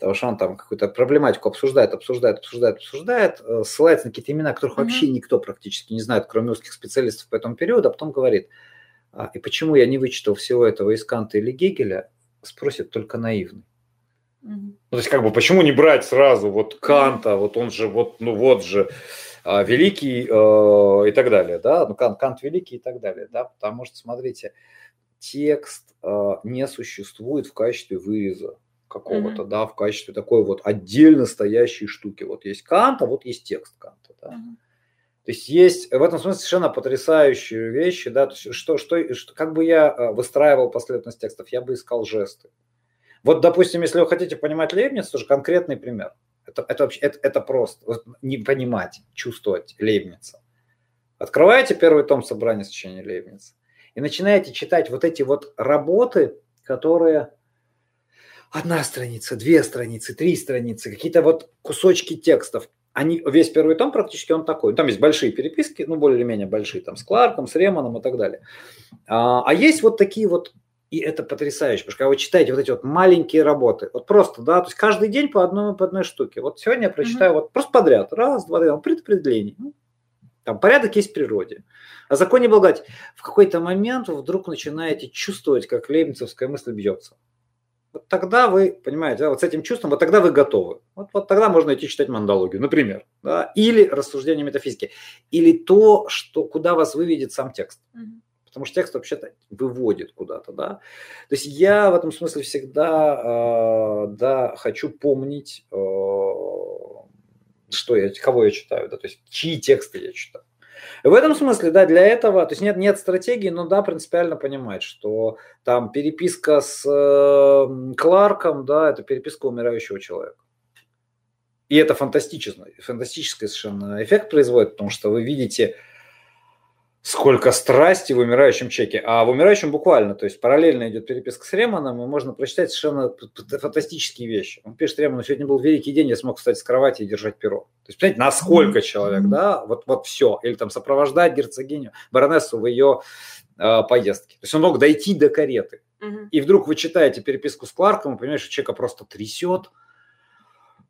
потому что он там какую-то проблематику обсуждает, обсуждает, обсуждает, обсуждает, э, ссылается на какие-то имена, которых mm-hmm. вообще никто практически не знает, кроме узких специалистов по этому периоду, а потом говорит, и почему я не вычитал всего этого из Канта или Гегеля, спросит только наивный. Mm-hmm. Ну, то есть, как бы, почему не брать сразу вот Канта, вот он же, вот, ну вот же, а, великий э, и так далее, да, ну Кант, Кант великий и так далее, да, потому что, смотрите, текст э, не существует в качестве выреза какого-то, mm-hmm. да, в качестве такой вот отдельно стоящей штуки. Вот есть Канта, вот есть текст Канта, да. Mm-hmm. То есть есть в этом смысле совершенно потрясающие вещи, да, то есть что, что, что, как бы я э, выстраивал последовательность текстов, я бы искал жесты. Вот, допустим, если вы хотите понимать Лейбниц, тоже конкретный пример. Это, это вообще это, это просто вот, не понимать, чувствовать Лейбница. Открываете первый том собрания сочинений Лейбница и начинаете читать вот эти вот работы, которые одна страница, две страницы, три страницы, какие-то вот кусочки текстов. Они, весь первый том практически он такой. Там есть большие переписки, ну, более-менее большие, там, с Кларком, с Ремоном и так далее. А, а есть вот такие вот, и это потрясающе, потому что когда вы читаете вот эти вот маленькие работы, вот просто, да, то есть каждый день по одной, по одной штуке. Вот сегодня я прочитаю mm-hmm. вот просто подряд, раз, два, три, предопределение. Ну, там порядок есть в природе. О законе благодати. В какой-то момент вы вдруг начинаете чувствовать, как лейбницевская мысль бьется вот тогда вы, понимаете, да, вот с этим чувством, вот тогда вы готовы. Вот, вот тогда можно идти читать мандологию, например, да, или рассуждение метафизики, или то, что, куда вас выведет сам текст. Потому что текст вообще-то выводит куда-то, да. То есть я в этом смысле всегда, э, да, хочу помнить, э, что я, кого я читаю, да, то есть чьи тексты я читаю. В этом смысле, да, для этого, то есть нет, нет стратегии, но да, принципиально понимать, что там переписка с э, Кларком, да, это переписка умирающего человека. И это фантастический, фантастический совершенно эффект производит, потому что вы видите, сколько страсти в умирающем чеке. А в умирающем буквально, то есть параллельно идет переписка с Ремоном, и можно прочитать совершенно фантастические вещи. Он пишет Ремону, сегодня был великий день, я смог встать с кровати и держать перо. То есть, понимаете, насколько человек, да, вот, вот все. Или там сопровождать герцогиню, баронессу в ее э, поездке. То есть он мог дойти до кареты. И вдруг вы читаете переписку с Кларком, и понимаете, что человека просто трясет.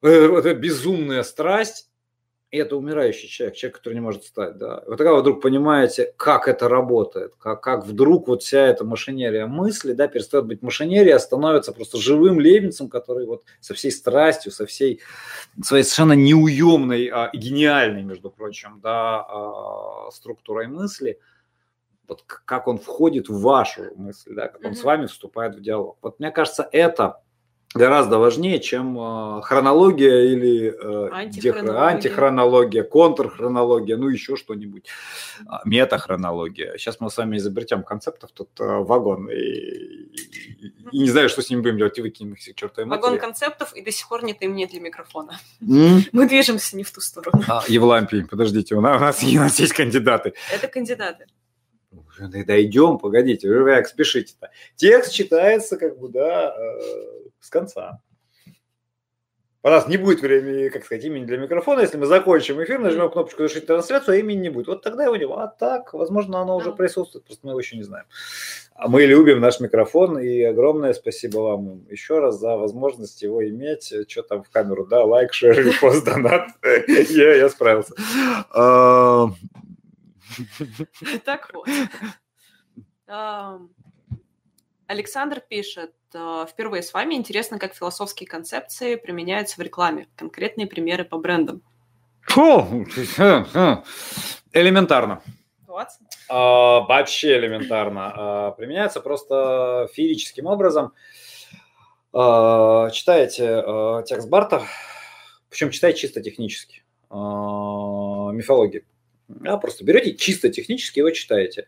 Э, это безумная страсть и это умирающий человек, человек, который не может встать. Да. Вот тогда вы вдруг понимаете, как это работает, как, как вдруг вот вся эта машинерия мысли да, перестает быть машинерией, а становится просто живым лебницем, который вот со всей страстью, со всей своей совершенно неуемной а, гениальной, между прочим, да, а, структурой мысли, вот как он входит в вашу мысль, да, как он mm-hmm. с вами вступает в диалог. Вот мне кажется, это гораздо важнее, чем э, хронология или э, антихронология. антихронология, контрхронология, ну еще что-нибудь, а, метахронология. Сейчас мы с вами изобретем концептов, тут э, вагон, и, и, и не знаю, что с ним будем делать, и выкинем их к чертовой матери. Вагон концептов, и до сих пор нет имени для микрофона. Mm? <laughs> Мы движемся не в ту сторону. А, Евлампий, подождите, у нас, <laughs> у нас есть кандидаты. Это кандидаты. дойдем, погодите, вы как спешите-то. Текст читается как бы, да, э, с конца. У нас не будет времени, как сказать, имени для микрофона. Если мы закончим эфир, нажмем кнопочку «Завершить трансляцию», а имени не будет. Вот тогда его не А так, возможно, оно уже присутствует, просто мы его еще не знаем. А мы любим наш микрофон, и огромное спасибо вам еще раз за возможность его иметь. Что там в камеру, да, лайк, шер, <laughs> репост, донат. <laughs> Я, я справился. А, так вот. <laughs> Александр пишет, «Э, впервые с вами интересно, как философские концепции применяются в рекламе. Конкретные примеры по брендам. Фу, <laughs> элементарно. А, вообще элементарно. А, применяется просто феерическим образом. А, читаете а, текст Барта, причем читайте чисто технически. А, мифологии. Да, просто берете чисто технически его читаете.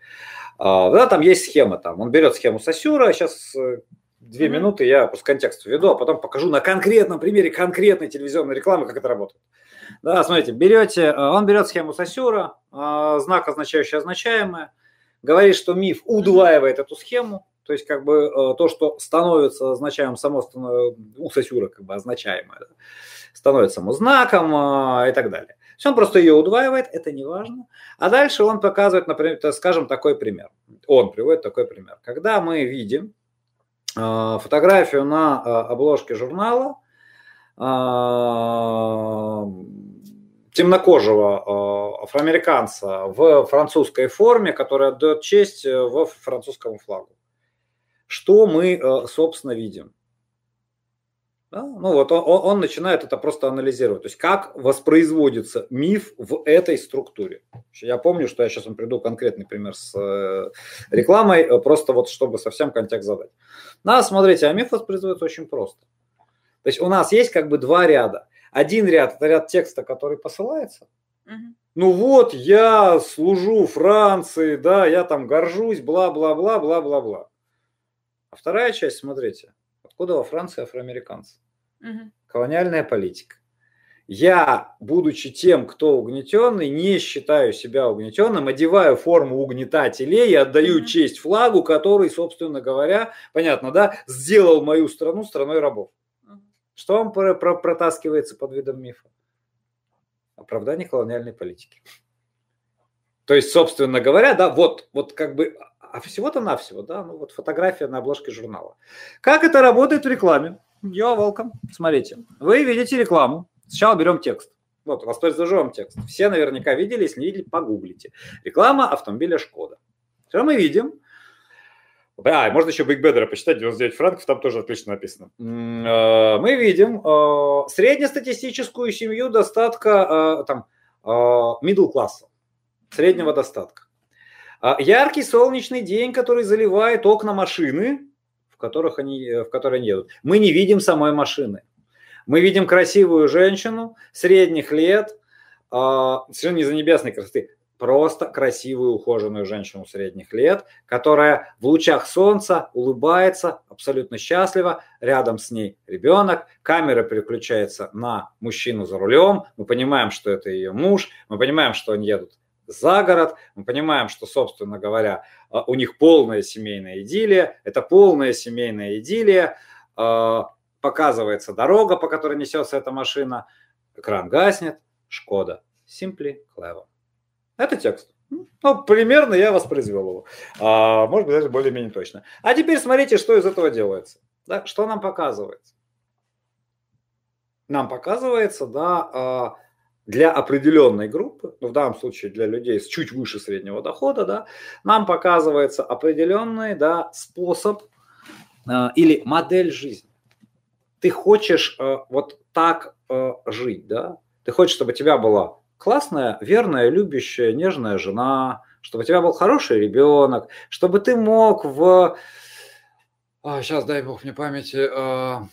А, да, там есть схема, там он берет схему Сосюра, сейчас э, две минуты я просто контекст введу, а потом покажу на конкретном примере конкретной телевизионной рекламы, как это работает. Да, смотрите, берете, э, он берет схему Сосюра, э, знак, означающий означаемое, говорит, что миф удваивает эту схему, то есть как бы то, что становится означаемым само у Сосюра как бы означаемое, становится ему знаком и так далее есть он просто ее удваивает, это не важно. А дальше он показывает, например, скажем, такой пример. Он приводит такой пример. Когда мы видим э, фотографию на э, обложке журнала э, темнокожего афроамериканца в французской форме, которая отдает честь э, в французскому флагу. Что мы, э, собственно, видим? Да? Ну вот он, он начинает это просто анализировать. То есть как воспроизводится миф в этой структуре. Я помню, что я сейчас вам приду конкретный пример с э, рекламой, э, просто вот чтобы совсем контекст задать. На, смотрите, а миф воспроизводится очень просто. То есть у нас есть как бы два ряда. Один ряд – это ряд текста, который посылается. Угу. Ну вот, я служу Франции, да, я там горжусь, бла-бла-бла, бла-бла-бла. А вторая часть, смотрите, откуда во Франции афроамериканцы? Угу. Колониальная политика. Я, будучи тем, кто угнетенный, не считаю себя угнетенным, одеваю форму угнетателей и отдаю mm честь флагу, который, собственно говоря, понятно, да, сделал мою страну страной рабов. mm Что вам про- про- протаскивается под видом мифа? Оправдание колониальной политики. То есть, собственно говоря, да, вот, вот как бы, а всего-то навсего, да, ну вот фотография на обложке журнала. Как это работает в рекламе? Yo, welcome. Смотрите, вы видите рекламу. Сначала берем текст. Вот, воспользуюсь вам текст. Все наверняка видели, если не видели, погуглите. Реклама автомобиля Шкода. Что мы видим? А, можно еще Big Better почитать, 99 франков, там тоже отлично написано. Э, мы видим э, среднестатистическую семью достатка, э, там, middle класса, среднего достатка. Яркий солнечный день, который заливает окна машины, которых они, э, в которые они едут. Мы не видим самой машины. Мы видим красивую женщину средних лет, э, совершенно не за небесной красоты, просто красивую ухоженную женщину средних лет, которая в лучах солнца улыбается, абсолютно счастлива, рядом с ней ребенок, камера переключается на мужчину за рулем, мы понимаем, что это ее муж, мы понимаем, что они едут за город. Мы понимаем, что, собственно говоря, а, у них полная семейная идиллия. Это полная семейная идиллия. А, показывается дорога, по которой несется эта машина. Экран гаснет. Шкода. Simply clever. Это текст. Ну, примерно я воспроизвел его. А, может быть, даже более-менее точно. А теперь смотрите, что из этого делается. Да, что нам показывается? Нам показывается, да, для определенной группы, ну, в данном случае для людей с чуть выше среднего дохода, да, нам показывается определенный да, способ э, или модель жизни. Ты хочешь э, вот так э, жить, да? Ты хочешь, чтобы у тебя была классная, верная, любящая, нежная жена, чтобы у тебя был хороший ребенок, чтобы ты мог в... А, сейчас, дай бог мне памяти... Э,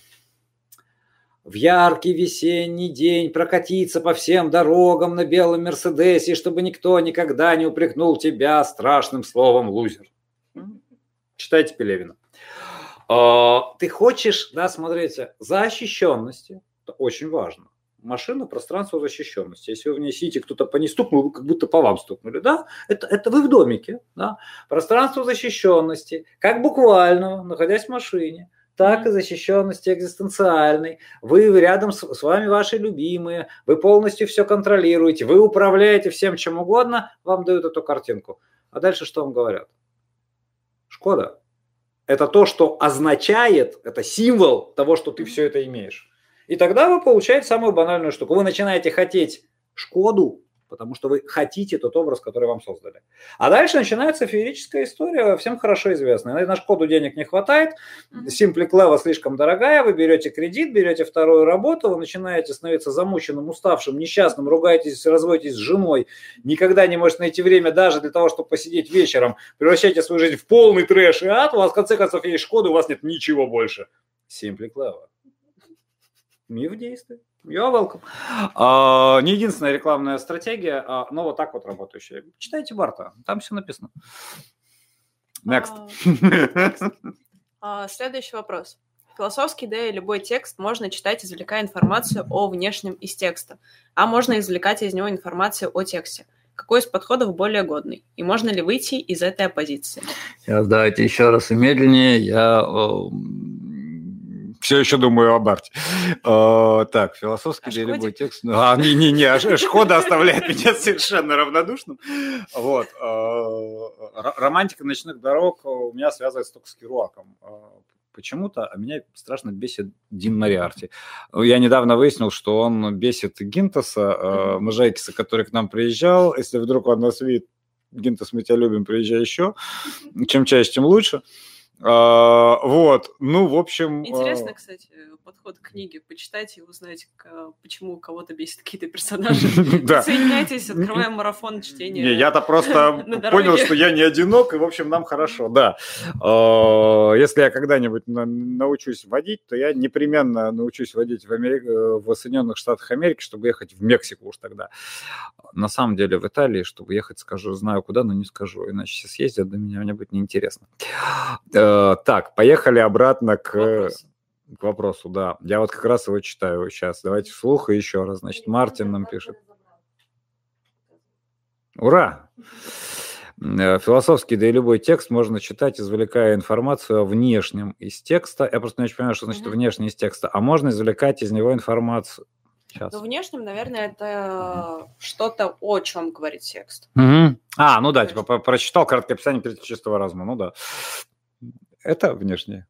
в яркий весенний день прокатиться по всем дорогам на белом Мерседесе, чтобы никто никогда не упрекнул тебя страшным словом лузер. Читайте Пелевина. А, ты хочешь, да, смотрите, защищенности, это очень важно. машина пространство защищенности. Если вы в ней сидите, кто-то по ней стукнул, вы как будто по вам стукнули, да? Это, это вы в домике, да? Пространство защищенности, как буквально, находясь в машине, так и защищенности экзистенциальной. Вы рядом с, с вами ваши любимые, вы полностью все контролируете, вы управляете всем чем угодно, вам дают эту картинку. А дальше что вам говорят? Шкода. Это то, что означает, это символ того, что ты все это имеешь. И тогда вы получаете самую банальную штуку. Вы начинаете хотеть Шкоду, потому что вы хотите тот образ, который вам создали. А дальше начинается феерическая история, всем хорошо известная. На Шкоду денег не хватает, Simply Clever слишком дорогая, вы берете кредит, берете вторую работу, вы начинаете становиться замученным, уставшим, несчастным, ругаетесь, разводитесь с женой, никогда не можете найти время даже для того, чтобы посидеть вечером, превращаете свою жизнь в полный трэш и ад, у вас в конце концов есть Шкода, у вас нет ничего больше. Simply Clever. Миф действует. You're welcome. А, не единственная рекламная стратегия, а, но вот так вот работающая. Читайте Барта, там все написано. Next. <laughs> А, следующий вопрос. Философский, да и любой текст можно читать, извлекая информацию о внешнем из текста, а можно извлекать из него информацию о тексте. Какой из подходов более годный? И можно ли выйти из этой оппозиции? Сейчас давайте еще раз и медленнее. Я все еще думаю об арте. Uh, так, философский или любой текст. А, не-не-не, а Шкода оставляет <laughs> меня совершенно равнодушным. Вот. Uh, романтика ночных дорог у меня связывается только с Керуаком. Uh, почему-то, а меня страшно бесит Дин Мариарти. Я недавно выяснил, что он бесит Гинтаса, mm-hmm. Можайкиса, который к нам приезжал. Если вдруг он нас видит, Гинтас, мы тебя любим, приезжай еще. Чем чаще, тем лучше. Вот, ну, в общем... Интересно, а, кстати, подход к книге. Почитайте и узнайте, почему у кого-то бесит какие-то персонажи. <laughs> Соединяйтесь, открываем марафон чтения. Не, я-то просто <laughs> понял, что я не одинок, и, в общем, нам хорошо, да. А, если я когда-нибудь научусь водить, то я непременно научусь водить в, Америк... в Соединенных Штатах Америки, чтобы ехать в Мексику уж тогда. На самом деле в Италии, чтобы ехать, скажу, знаю куда, но не скажу, иначе все съездят, до меня мне будет неинтересно. Э, так, поехали обратно к... Вопрос. К вопросу, да. Я вот как раз его читаю сейчас. Давайте вслух и еще раз. Значит, Мартин нам пишет. Ура! Э, философский, да и любой текст можно читать, извлекая информацию о внешнем из текста. Я просто не очень понимаю, что значит внешний из текста. А можно извлекать из него информацию. Сейчас. Ну, внешнем, наверное, это что-то, о чем говорит текст. Угу. А, ну да, типа прочитал краткое описание перед чистого разума, ну да. Это внешнее.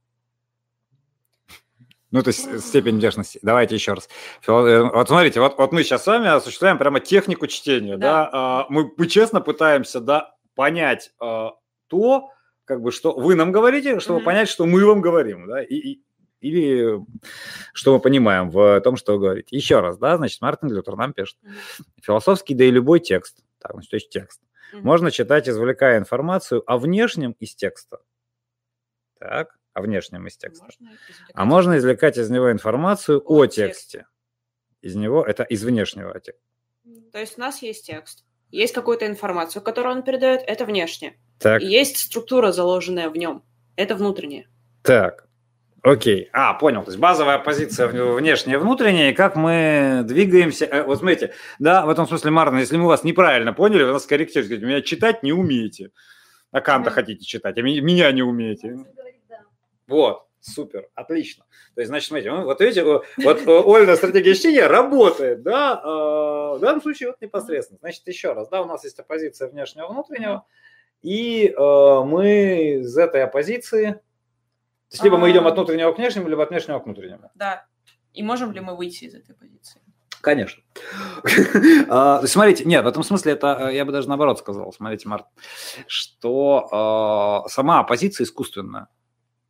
Ну, то есть степень внешности. Давайте еще раз. Э, вот смотрите, вот, вот мы сейчас с вами осуществляем прямо технику чтения, да. да? А, мы, мы честно пытаемся, да, понять а, то, как бы, что вы нам говорите, чтобы mm-hmm. понять, что мы вам говорим, да, и, и, или что мы понимаем в том, что вы говорите. Еще раз, да, значит, Мартин Лютер нам пишет. Mm-hmm. Философский, да и любой текст, так, значит, то есть текст, mm-hmm. можно читать, извлекая информацию о внешнем из текста. Так о внешнем из текста. Можно а можно извлекать из него информацию о, о тексте. Из него, это из внешнего текста. То есть у нас есть текст, есть какую-то информацию, которую он передает, это внешне. Так. И есть структура, заложенная в нем, это внутреннее. Так, Окей. А, понял. То есть базовая позиция внешняя и внутренняя, и как мы двигаемся. Э, вот смотрите, да, в этом смысле, Марна, если мы вас неправильно поняли, вы нас корректируете. Меня читать не умеете. А Канта хотите читать, а меня не умеете. Вот, супер, отлично. То есть, значит, смотрите, вот видите, вот Ольна стратегия чтения работает, да, а, в данном случае вот непосредственно. Значит, еще раз, да, у нас есть оппозиция внешнего внутреннего, и а, мы из этой оппозиции, то есть либо мы идем от внутреннего к внешнему, либо от внешнего к внутреннему. Да. И можем ли мы выйти из этой позиции? Конечно. <laughs> А, смотрите, нет, в этом смысле это, я бы даже наоборот сказал, смотрите, Март, что сама оппозиция искусственная.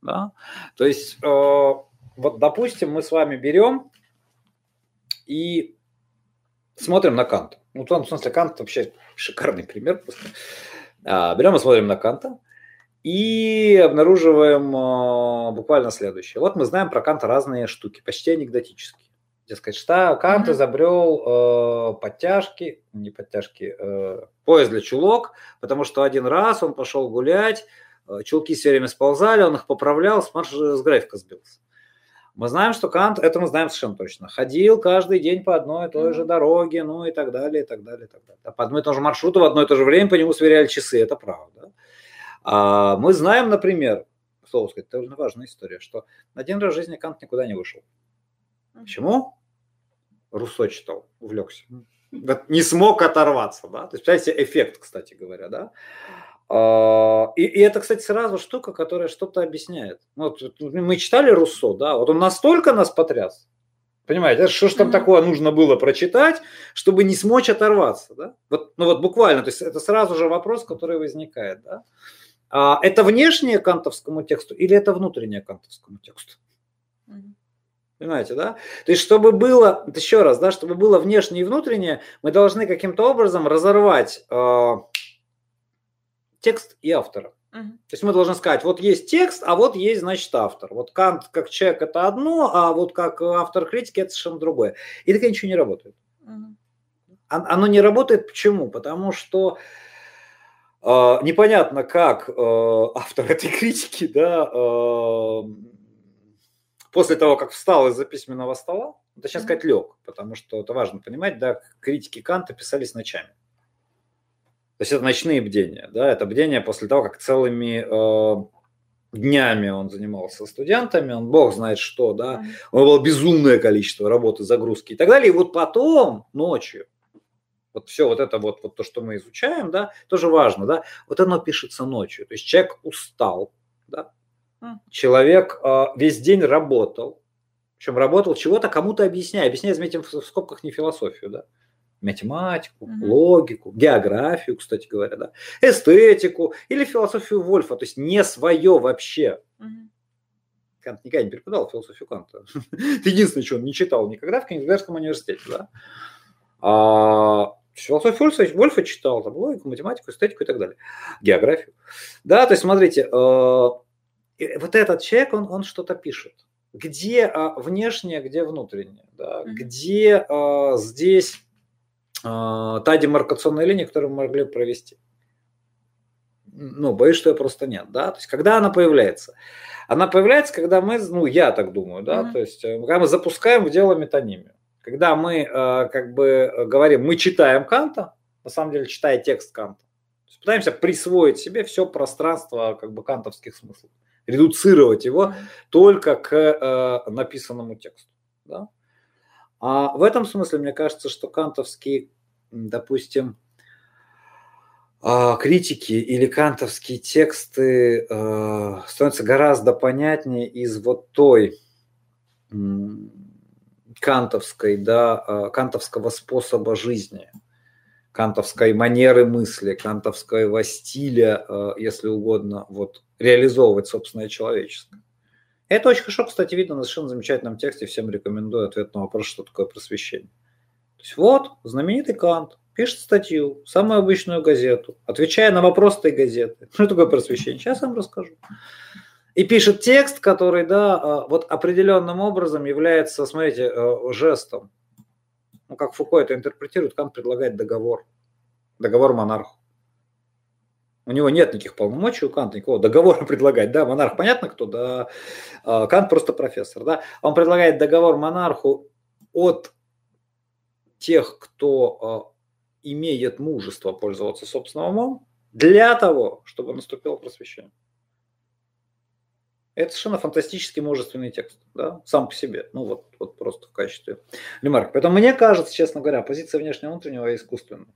Да? То есть, э, вот, допустим, мы с вами берем и смотрим на Канта. Ну, в том смысле, Кант вообще шикарный пример. Просто. А, берем и смотрим на Канта и обнаруживаем э, буквально следующее. Вот мы знаем про Канта разные штуки, почти анекдотические. Дескать, что Кант mm-hmm. изобрел э, подтяжки, не подтяжки, э, пояс для чулок, потому что один раз он пошел гулять, чулки все время сползали, он их поправлял, с, марш... с графика сбился. Мы знаем, что Кант, это мы знаем совершенно точно, ходил каждый день по одной и той же дороге, ну и так далее, и так далее, и так далее. По одной и тому же маршруту в одно и то же время по нему сверяли часы, это правда. А мы знаем, например, слово сказать, это важная история, что на день рождения Кант никуда не вышел. Почему? Руссо читал, увлекся. Не смог оторваться, да? То есть, представляете, эффект, кстати говоря, да? А, и, и это, кстати, сразу штука, которая что-то объясняет. Ну, вот, мы читали Руссо, да, вот он настолько нас потряс, понимаете, что же там такое нужно было прочитать, чтобы не смочь оторваться, да? Вот, ну вот буквально, то есть это сразу же вопрос, который возникает, да? А, это внешнее кантовскому тексту или это внутреннее кантовскому тексту? Понимаете, да? То есть, чтобы было, еще раз, да, чтобы было внешнее и внутреннее, мы должны каким-то образом разорвать э, текст и автора. Угу. То есть мы должны сказать, вот есть текст, а вот есть, значит, автор. Вот Кант как человек это одно, а вот как автор критики это совершенно другое. И так ничего не работает. Угу. Оно не работает почему? Потому что э, непонятно, как э, автор этой критики, да, э, после того, как встал из-за письменного стола, точнее сказать, лег, потому что это важно понимать, да, критики Канта писались ночами. То есть это ночные бдения, да, это бдение после того, как целыми э, днями он занимался студентами, он бог знает что, да, у него было безумное количество работы, загрузки и так далее, и вот потом ночью, вот все вот это вот, вот то, что мы изучаем, да, тоже важно, да, вот оно пишется ночью, то есть человек устал, да, человек э, весь день работал, причем работал чего-то кому-то объясняя, объясняя, заметим, в скобках не философию, да, математику, угу. логику, географию, кстати говоря, да, эстетику или философию Вольфа, то есть не свое вообще. Угу. Кант никогда не преподавал философию Канта. <laughs> Это единственное, что он не читал никогда в Кенигсбергском университете. Да? А философию Вольфа, Вольфа читал, там, логику, математику, эстетику и так далее. Географию. Да, то есть смотрите, э, вот этот человек, он, он что-то пишет. Где а, внешнее, где внутреннее. Да? Mm-hmm. Где а, здесь та демаркационная линия, которую мы могли провести. Ну, боюсь, что ее просто нет, да. То есть, когда она появляется? Она появляется, когда мы, ну, я так думаю, да, mm-hmm. то есть, э, когда мы запускаем в дело метонимию. Когда мы, э, как бы, говорим, мы читаем Канта, на самом деле, читая текст Канта, пытаемся присвоить себе все пространство, как бы, кантовских смыслов, редуцировать его mm-hmm. только к э, написанному тексту, да. А в этом смысле мне кажется, что кантовские, допустим, а, критики или кантовские тексты а, становятся гораздо понятнее из вот той кантовской, да, а, кантовского способа жизни, кантовской манеры мысли, кантовского стиля, если угодно, вот реализовывать собственное человеческое. Это очень хорошо, кстати, видно на совершенно замечательном тексте. Всем рекомендую ответ на вопрос, что такое просвещение. То есть вот, знаменитый Кант пишет статью, самую обычную газету, отвечая на вопрос этой газеты. Что такое просвещение? Сейчас я вам расскажу. И пишет текст, который, да, а, вот определенным образом является, смотрите, э, жестом. Ну, как Фуко это интерпретирует, Кант предлагает договор. Договор монарху. У него нет никаких полномочий, у Канта никакого договора <laughs> предлагать. Да, монарх понятно кто, да, а, Кант просто профессор. Да. Он предлагает договор монарху от тех, кто а, имеет мужество пользоваться собственным умом, для того, чтобы наступило просвещение. Это совершенно фантастически мужественный текст, да, сам по себе, ну вот, вот просто в качестве ремарки. Поэтому мне кажется, честно говоря, позиция внешнего внутреннего искусственная.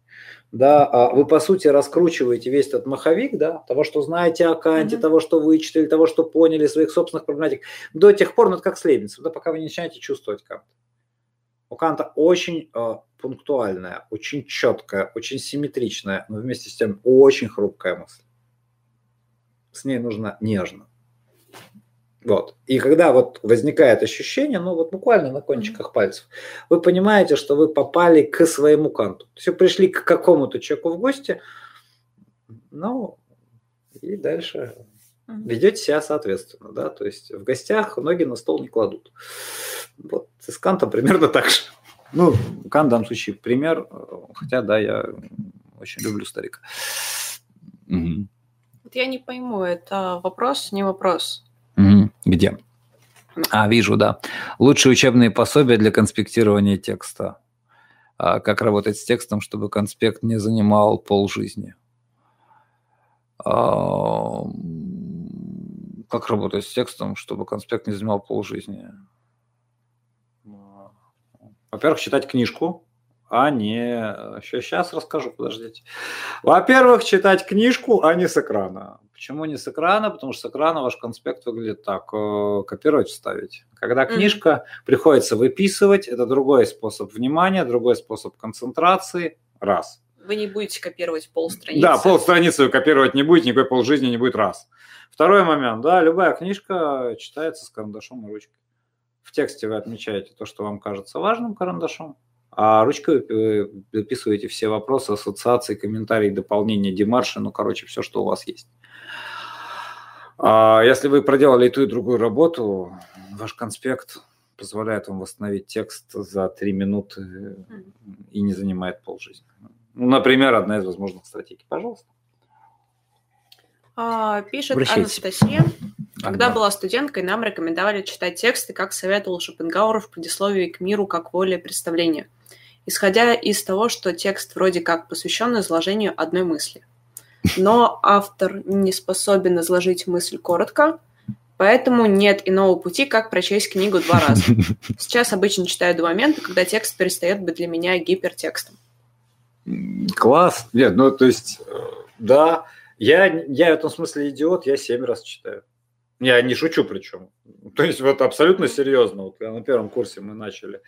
Да, а вы по сути раскручиваете весь этот маховик, да, того, что знаете о Канте, mm-hmm. того, что вычитали, того, что поняли, своих собственных проблематик, до тех пор, ну это как с Лейбницем, да, пока вы не начинаете чувствовать Канта. У Канта очень э, пунктуальная, очень четкая, очень симметричная, но вместе с тем очень хрупкая мысль. С ней нужно нежно. Вот. И когда вот возникает ощущение, ну вот буквально на кончиках пальцев, вы понимаете, что вы попали к своему канту. То есть вы пришли к какому-то человеку в гости, ну и дальше ведете себя соответственно, да, то есть в гостях ноги на стол не кладут. Вот с Кантом примерно так же. Ну, Кант в данном случае пример, хотя, да, я очень люблю старика. Вот я не пойму, это вопрос, не вопрос. Угу. Где? А, вижу, да. Лучшие учебные пособия для конспектирования текста. А как работать с текстом, чтобы конспект не занимал полжизни. А, как работать с текстом, чтобы конспект не занимал полжизни? Во-первых, читать книжку, а не... Сейчас расскажу, подождите. Во-первых, читать книжку, а не с экрана. Почему не с экрана? Потому что с экрана ваш конспект выглядит так. Э, копировать, вставить. Когда книжка, mm-hmm. приходится выписывать. Это другой способ внимания, другой способ концентрации. Раз. Вы не будете копировать полстраницы. Да, полстраницы вы копировать не будете, никакой полжизни не будет. Раз. Второй момент. Да, любая книжка читается с карандашом и ручкой. В тексте вы отмечаете то, что вам кажется важным карандашом, а ручкой записываете все вопросы, ассоциации, комментарии, дополнения, демарши, ну, короче, все, что у вас есть. А если вы проделали и ту, и другую работу, ваш конспект позволяет вам восстановить текст за три минуты и не занимает полжизни. Ну, например, одна из возможных стратегий. Пожалуйста. А, пишет Анастасия. Когда ага. была студенткой, нам рекомендовали читать тексты, как советовал Шопенгауэр в предисловии к миру как воле представления, исходя из того, что текст вроде как посвящен изложению одной мысли. Но автор не способен изложить мысль коротко, поэтому нет иного пути, как прочесть книгу два раза. <laughs> Сейчас обычно читаю до момента, когда текст перестает быть для меня гипертекстом. Класс. Нет, ну то есть, э, да, я, я в этом смысле идиот, я семь раз читаю. Я не шучу причем. <laughs> То есть вот абсолютно серьезно. Вот на первом курсе мы начали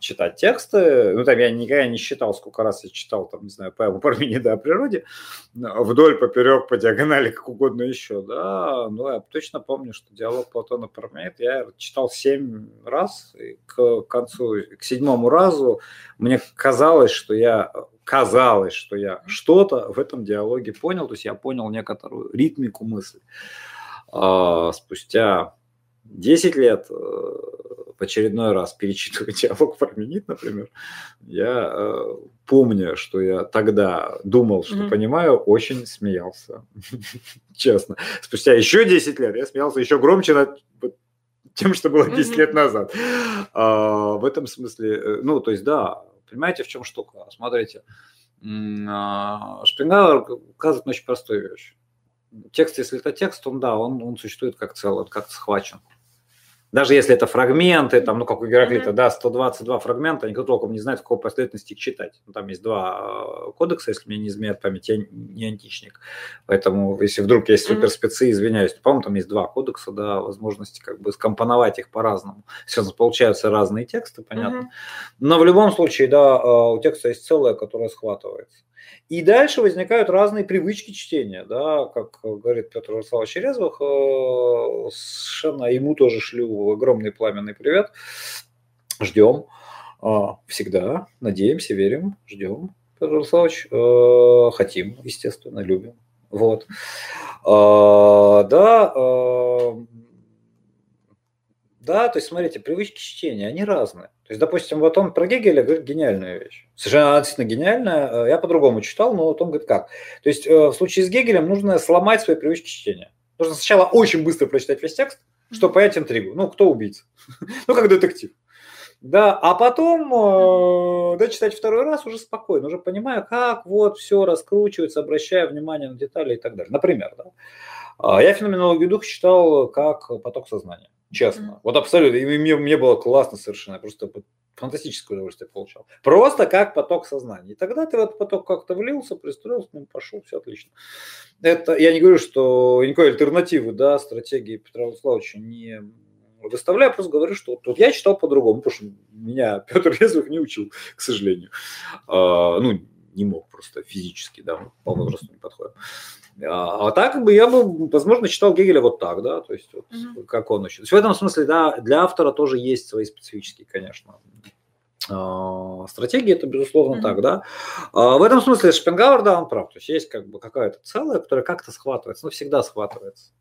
читать тексты. Ну, там я никогда не считал, сколько раз я читал, там, не знаю, по Парменида <laughs> о природе, вдоль, поперек, по диагонали, как угодно еще, да. Но я точно помню, что диалог Платона Парменид я читал семь раз, и к концу, к седьмому разу мне казалось, что я казалось, что я что-то в этом диалоге понял, то есть я понял некоторую ритмику мысли. А, спустя 10 лет э, в очередной раз перечитывая <laughs> диалог Парменид, например, я э, помню, что я тогда думал, что mm-hmm. понимаю, очень смеялся. <laughs> Честно. Спустя еще 10 лет я смеялся еще громче над тем, что было 10 mm-hmm. лет назад. А, в этом смысле, э, ну, то есть, да, понимаете, в чем штука? Смотрите, а, Шпингауэр указывает на очень простую вещь текст, если это текст, он да, он, он существует как целый, как схвачен. Даже если это фрагменты, там, ну, как у Гераклита, mm-hmm. да, 122 фрагмента, никто толком не знает, в какой последовательности их читать. Ну, там есть два э, кодекса, если мне не изменяет память, я не античник. Поэтому, если вдруг есть суперспецы, извиняюсь, то, по-моему, там есть два кодекса, да, возможности как бы скомпоновать их по-разному. Сейчас получаются разные тексты, понятно. Mm-hmm. Но в любом случае, да, э, у текста есть целое, которое схватывается. И дальше возникают разные привычки чтения, да, как говорит Петр Владиславович Резвых, э, совершенно ему тоже шлю огромный пламенный привет. Ждем а, всегда, надеемся, верим, ждем, Петр Владиславович, э, хотим, естественно, любим. Вот. А, да, да, то есть, смотрите, привычки чтения, они разные. То есть, допустим, вот он про Гегеля говорит гениальную вещь. Совершенно действительно гениальная. Я по-другому читал, но вот он говорит как. То есть, э, в случае с Гегелем нужно сломать свои привычки чтения. Нужно сначала очень быстро прочитать весь текст, чтобы понять интригу. Ну, кто убийца? <laughs> ну, как детектив. Да, а потом э, да, читать второй раз уже спокойно, уже понимаю, как вот все раскручивается, обращая внимание на детали и так далее. Например, да, а, я феноменологию духа читал как поток сознания. Честно. Mm-hmm. Вот абсолютно. И мне, мне было классно совершенно. Я просто фантастическое удовольствие получал. Просто как поток сознания. И тогда ты в этот поток как-то влился, пристроился, ну, пошел, все отлично. Это, я не говорю, что никакой альтернативы, да, стратегии Петра Владиславовича не выставляю, просто говорю, что вот, вот я читал по-другому, потому что меня <laughs> Петр Резвых не учил, к сожалению. А, ну, не мог просто физически, да, по возрасту не подходит. А, а так бы я бы, возможно, читал Гегеля вот так, да, то есть вот, mm-hmm. как он еще. В этом смысле, да, для автора тоже есть свои специфические, конечно, а, стратегии, это безусловно mm-hmm. так, да. А в этом смысле Шпенгауэр, да, он прав, то есть есть как бы какая-то целая, которая как-то схватывается, но всегда схватывается.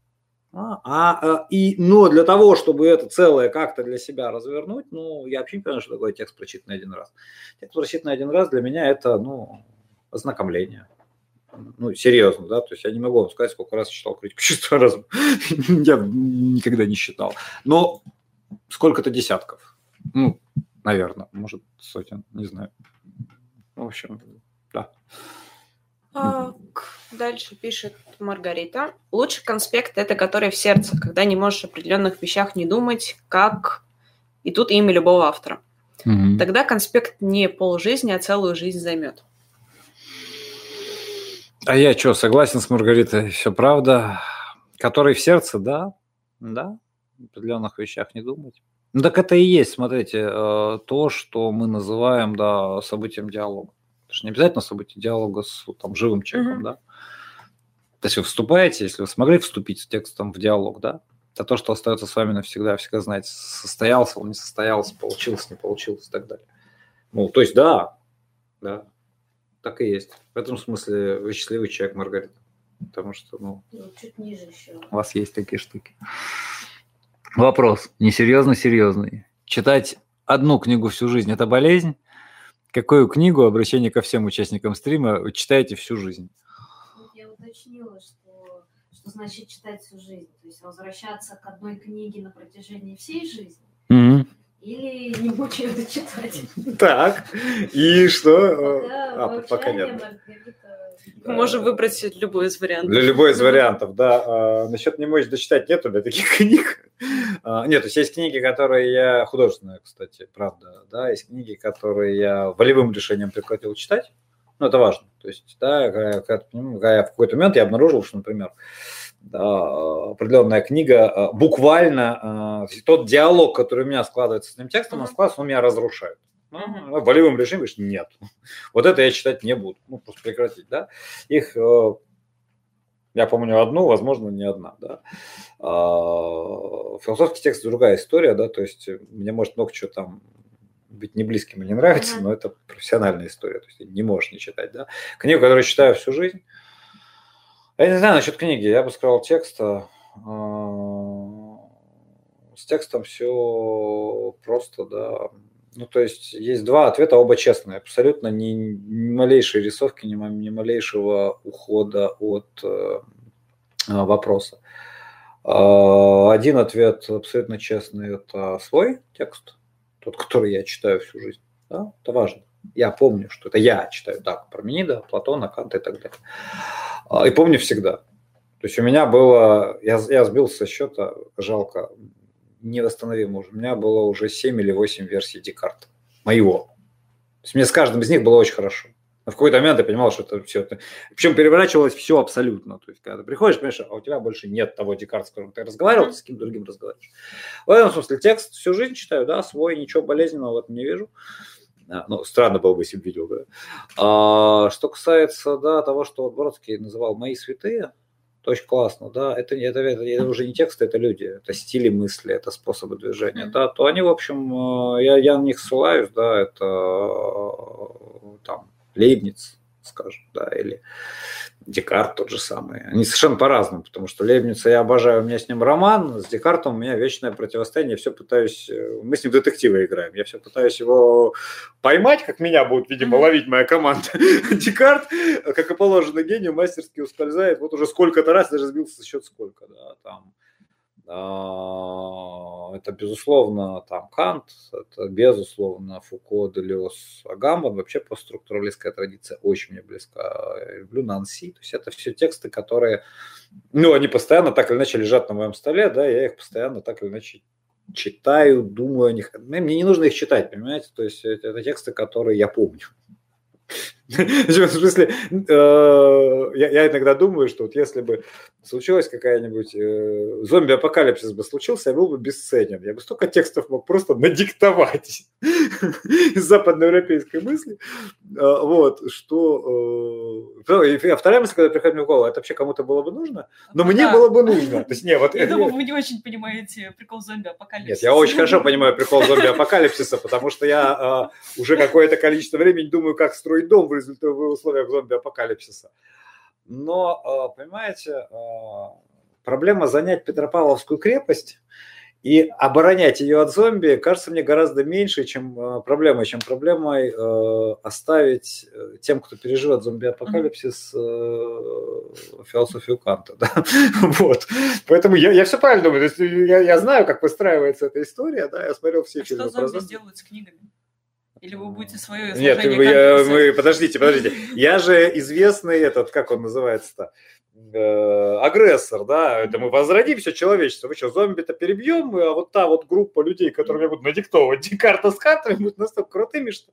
А, а, и, но для того, чтобы это целое как-то для себя развернуть, ну, я вообще не понимаю, что такое текст прочитанный один раз. Текст прочитанный один раз для меня это, ну, ознакомление ну, серьезно, да, то есть я не могу вам сказать, сколько раз читал критику чувства разума, <laughs> я никогда не считал. Но сколько-то десятков. Ну, наверное, может, сотен, не знаю. В общем, да. А, дальше пишет Маргарита. Лучший конспект – это который в сердце, когда не можешь о определенных вещах не думать, как... И тут имя любого автора. Угу. Тогда конспект не полжизни, а целую жизнь займет. А я что, согласен с Маргаритой, все правда. Который в сердце, да, да, в определенных вещах не думать. Ну так это и есть, смотрите, э, то, что мы называем, да, событием диалога. Это же не обязательно событие диалога с там, живым человеком, mm-hmm. да. То есть вы вступаете, если вы смогли вступить с текстом в диалог, да, это то, что остается с вами навсегда, всегда знаете, состоялся он, не состоялся, получилось, не получилось и так далее. Ну, то есть да, да, так и есть. В этом смысле вы счастливый человек, Маргарита. Потому что, ну, ну чуть ниже еще. у вас есть такие штуки. Вопрос. Несерьезно серьезный. Читать одну книгу всю жизнь – это болезнь? Какую книгу, обращение ко всем участникам стрима, вы читаете всю жизнь? Я уточнила, что, что значит читать всю жизнь. То есть возвращаться к одной книге на протяжении всей жизни. Mm-hmm. Или не мучаю читать. Так, и что? А, пока нет. Мы можем выбрать любой из вариантов. Для любой из вариантов, да. А, насчет не мочь дочитать нет у меня таких <laughs> книг. А, нет, то есть есть книги, которые я художественные, кстати, правда, да, есть книги, которые я волевым решением прекратил читать. Ну, это важно. То есть, да, когда, когда я в какой-то момент я обнаружил, что, например, определенная книга, а, буквально а, тот диалог, который у меня складывается с этим текстом, он складывается, он меня разрушает. Ну, волевым режимом говоришь, нет. <laughs> Вот это я читать не буду. Ну, просто прекратить, да. Их, э, я помню одну, возможно, не одна, да. А, философский текст другая история, да, то есть мне может много чего там быть не близким и не нравится, но это профессиональная история, то есть не можешь не читать, да. Книгу, которую читаю всю жизнь, я не знаю насчет книги, я бы сказал текста. А, с текстом все просто, да. Ну, то есть есть два ответа, оба честные. Абсолютно ни, ни малейшей рисовки, ни, ни малейшего ухода от э, вопроса. Э, один ответ абсолютно честный – это свой текст, тот, который я читаю всю жизнь. Да? Это важно. Я помню, что это я читаю так, Парменида, Платона, Канта и так далее. А, и помню всегда. То есть у меня было, я, я сбил со счета, жалко, невосстановимо уже. У меня было уже 7 или 8 версий Декарта, моего. То есть мне с каждым из них было очень хорошо. Но в какой-то момент я понимал, что это все это... Причем переворачивалось все абсолютно. То есть, когда ты приходишь, понимаешь, а у тебя больше нет того Декарта, с которым ты разговаривал, ты с кем другим разговариваешь. В этом смысле текст всю жизнь читаю, да, свой, ничего болезненного в этом не вижу. А, ну, странно было бы, если бы видел, да. А, что касается, да, того, что Бродский называл «мои святые», это очень классно, да, это, это, это, это уже не тексты, это люди, это стили мысли, это способы движения, mm-hmm. да, то они, в общем, э, я, я на них ссылаюсь, да, это э, там Лейбниц, скажем, да, или Декарт тот же самый. Они совершенно по-разному, потому что Лейбница я обожаю, у меня с ним роман, с Декартом у меня вечное противостояние, я все пытаюсь, э, мы с ним детективы играем, я все пытаюсь его поймать, как меня будут, видимо, ловить моя команда. <laughs> Декарт, как и положено гению, мастерски ускользает, вот уже сколько-то раз, даже сбился со счет сколько, да, там это, безусловно, там Кант, это, безусловно, Фуко, Делес, Агамбон. Вообще постструктуралистская традиция очень мне близка. Я люблю Нанси. То есть это все тексты, которые, ну, они постоянно так или иначе лежат на моем столе, да, я их постоянно так или иначе читаю, думаю о них. Мне не нужно их читать, понимаете? То есть это, это тексты, которые я помню. В смысле, э, я, иногда думаю, что вот если бы случилась какая-нибудь э, зомби-апокалипсис бы случился, я был бы бесценен. Я бы столько текстов мог просто надиктовать из западноевропейской мысли. Э, вот, что... А вторая мысль, когда приходит мне в голову, это вообще кому-то было бы нужно, но ну, мне было бы нужно. То есть, не, вот, я думаю, вы не очень понимаете прикол зомби-апокалипсиса. Нет, я очень хорошо понимаю прикол зомби-апокалипсиса, потому что я уже какое-то количество времени думаю, как строить дом в результате в условиях зомби-апокалипсиса. Но, а, понимаете, а, проблема занять Петропавловскую крепость И оборонять ее от зомби кажется мне гораздо меньше, чем э, проблемой, чем проблемой оставить э, тем, кто переживет зомби-апокалипсис, э, философию Канта. Да? <laughs> вот. Поэтому я, я все правильно думаю. Я, я знаю, как выстраивается эта история. Да? Я смотрел все а фильмы. Что зомби сделают с книгами? Или вы будете свое Нет, вы, я, мы, подождите, подождите. Я же известный этот, как он называется-то? Э, агрессор, да, это мы возродим все человечество. Вы что, зомби-то перебьем, а вот та вот группа людей, которым я буду надиктовывать <laughs> карта с картами, будут настолько крутыми, что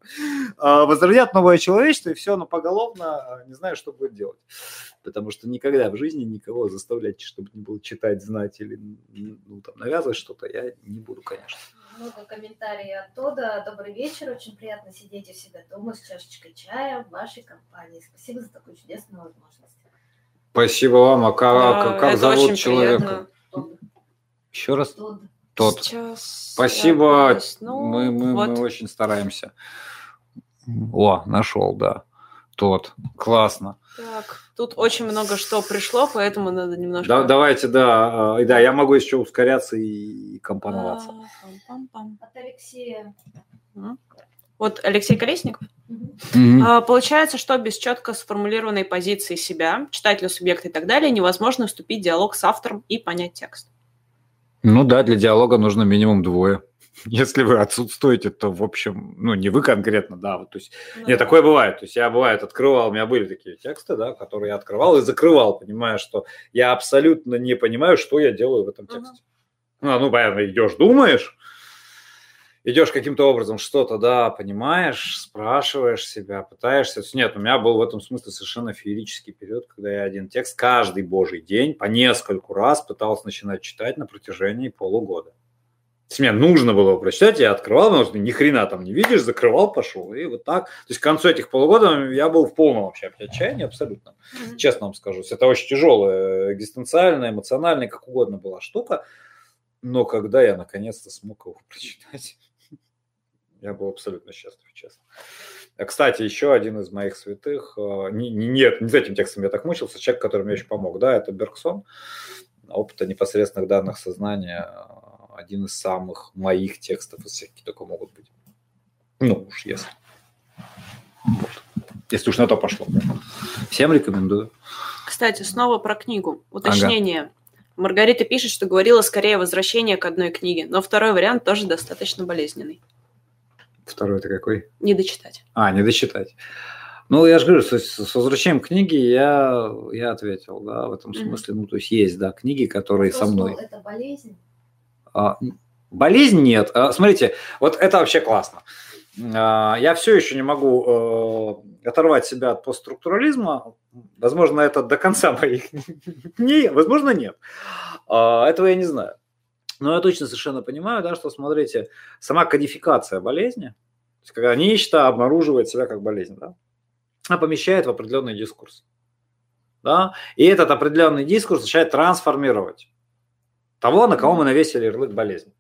а, возродят новое человечество, и все, но поголовно а, не знаю, что будет делать. Потому что никогда в жизни никого заставлять, чтобы не было читать, знать или ну, там, навязывать что-то, я не буду, конечно. Много комментариев оттуда. Добрый вечер. Очень приятно сидеть у себя дома с чашечкой чая в вашей компании. Спасибо за такую чудесную возможность. Спасибо вам. А как, да, как зовут человека? Тод. Еще раз? Тод. Тот. Сейчас Спасибо. Ну, мы, мы, вот. мы очень стараемся. О, нашел, да. Тот. Классно. Так, тут очень много что пришло, поэтому надо немножко... Да, давайте, да. э, Да, я могу еще ускоряться и компоноваться. А. От Алексея. Вот Алексей Колесников. Мгм. А, Получается, что без четко сформулированной позиции себя, читателя, субъекта и так далее, невозможно вступить в диалог с автором и понять текст. Ну да, для диалога нужно минимум двое. Если вы отсутствуете, то, в общем, ну, не вы конкретно, да, вот, то есть, Ну нет, да. такое бывает, то есть я, бывает, открывал, у меня были такие тексты, да, которые я открывал и закрывал, понимая, что я абсолютно не понимаю, что я делаю в этом тексте. Ну, ну, понятно, идешь, думаешь, идешь каким-то образом что-то, да, понимаешь, спрашиваешь себя, пытаешься. Нет, у меня был в этом смысле совершенно феерический период, когда я один текст каждый божий день по нескольку раз пытался начинать читать на протяжении полугода. То есть мне нужно было его прочитать, я открывал, потому что ни хрена там не видишь, закрывал, пошел. И вот так. То есть к концу этих полугода я был в полном вообще отчаянии абсолютно. Мгм. Честно вам скажу. Это очень тяжелая, экзистенциальная, эмоциональная, как угодно была штука. Но когда я наконец-то смог его <laughs> прочитать, я был абсолютно счастлив, честно. А, Кстати, еще один из моих святых, э, не, не- нет, не с этим текстом я так мучился, человек, который мне очень помог, да, это Бергсон, опыта непосредственных данных сознания, э, один из самых моих текстов из всех, какие только могут быть. Ну уж если. Вот. Если уж на то пошло. Всем рекомендую. Кстати, снова про книгу. Уточнение. Маргарита пишет, что говорила скорее возвращение к одной книге, но второй вариант тоже достаточно болезненный. Второй это какой? Не дочитать. А, не дочитать. Ну, я же говорю, с, с возвращением книги я, я ответил, да, в этом Мгм. смысле. Ну, то есть есть, да, книги, которые со Кто мной. сказал, Это болезнь. А, болезнь нет. А, смотрите, вот это вообще классно. А, я все еще не могу э, оторвать себя от постструктурализма. Возможно, это до конца моих <laughs> дней, возможно, нет. Этого я не знаю. Но я точно совершенно понимаю, да, что, смотрите, сама кодификация болезни, то есть когда нечто обнаруживает себя как болезнь, да, она помещает в определенный дискурс. Да? И этот определенный дискурс начинает трансформировать того, на кого мы навесили ярлык болезни.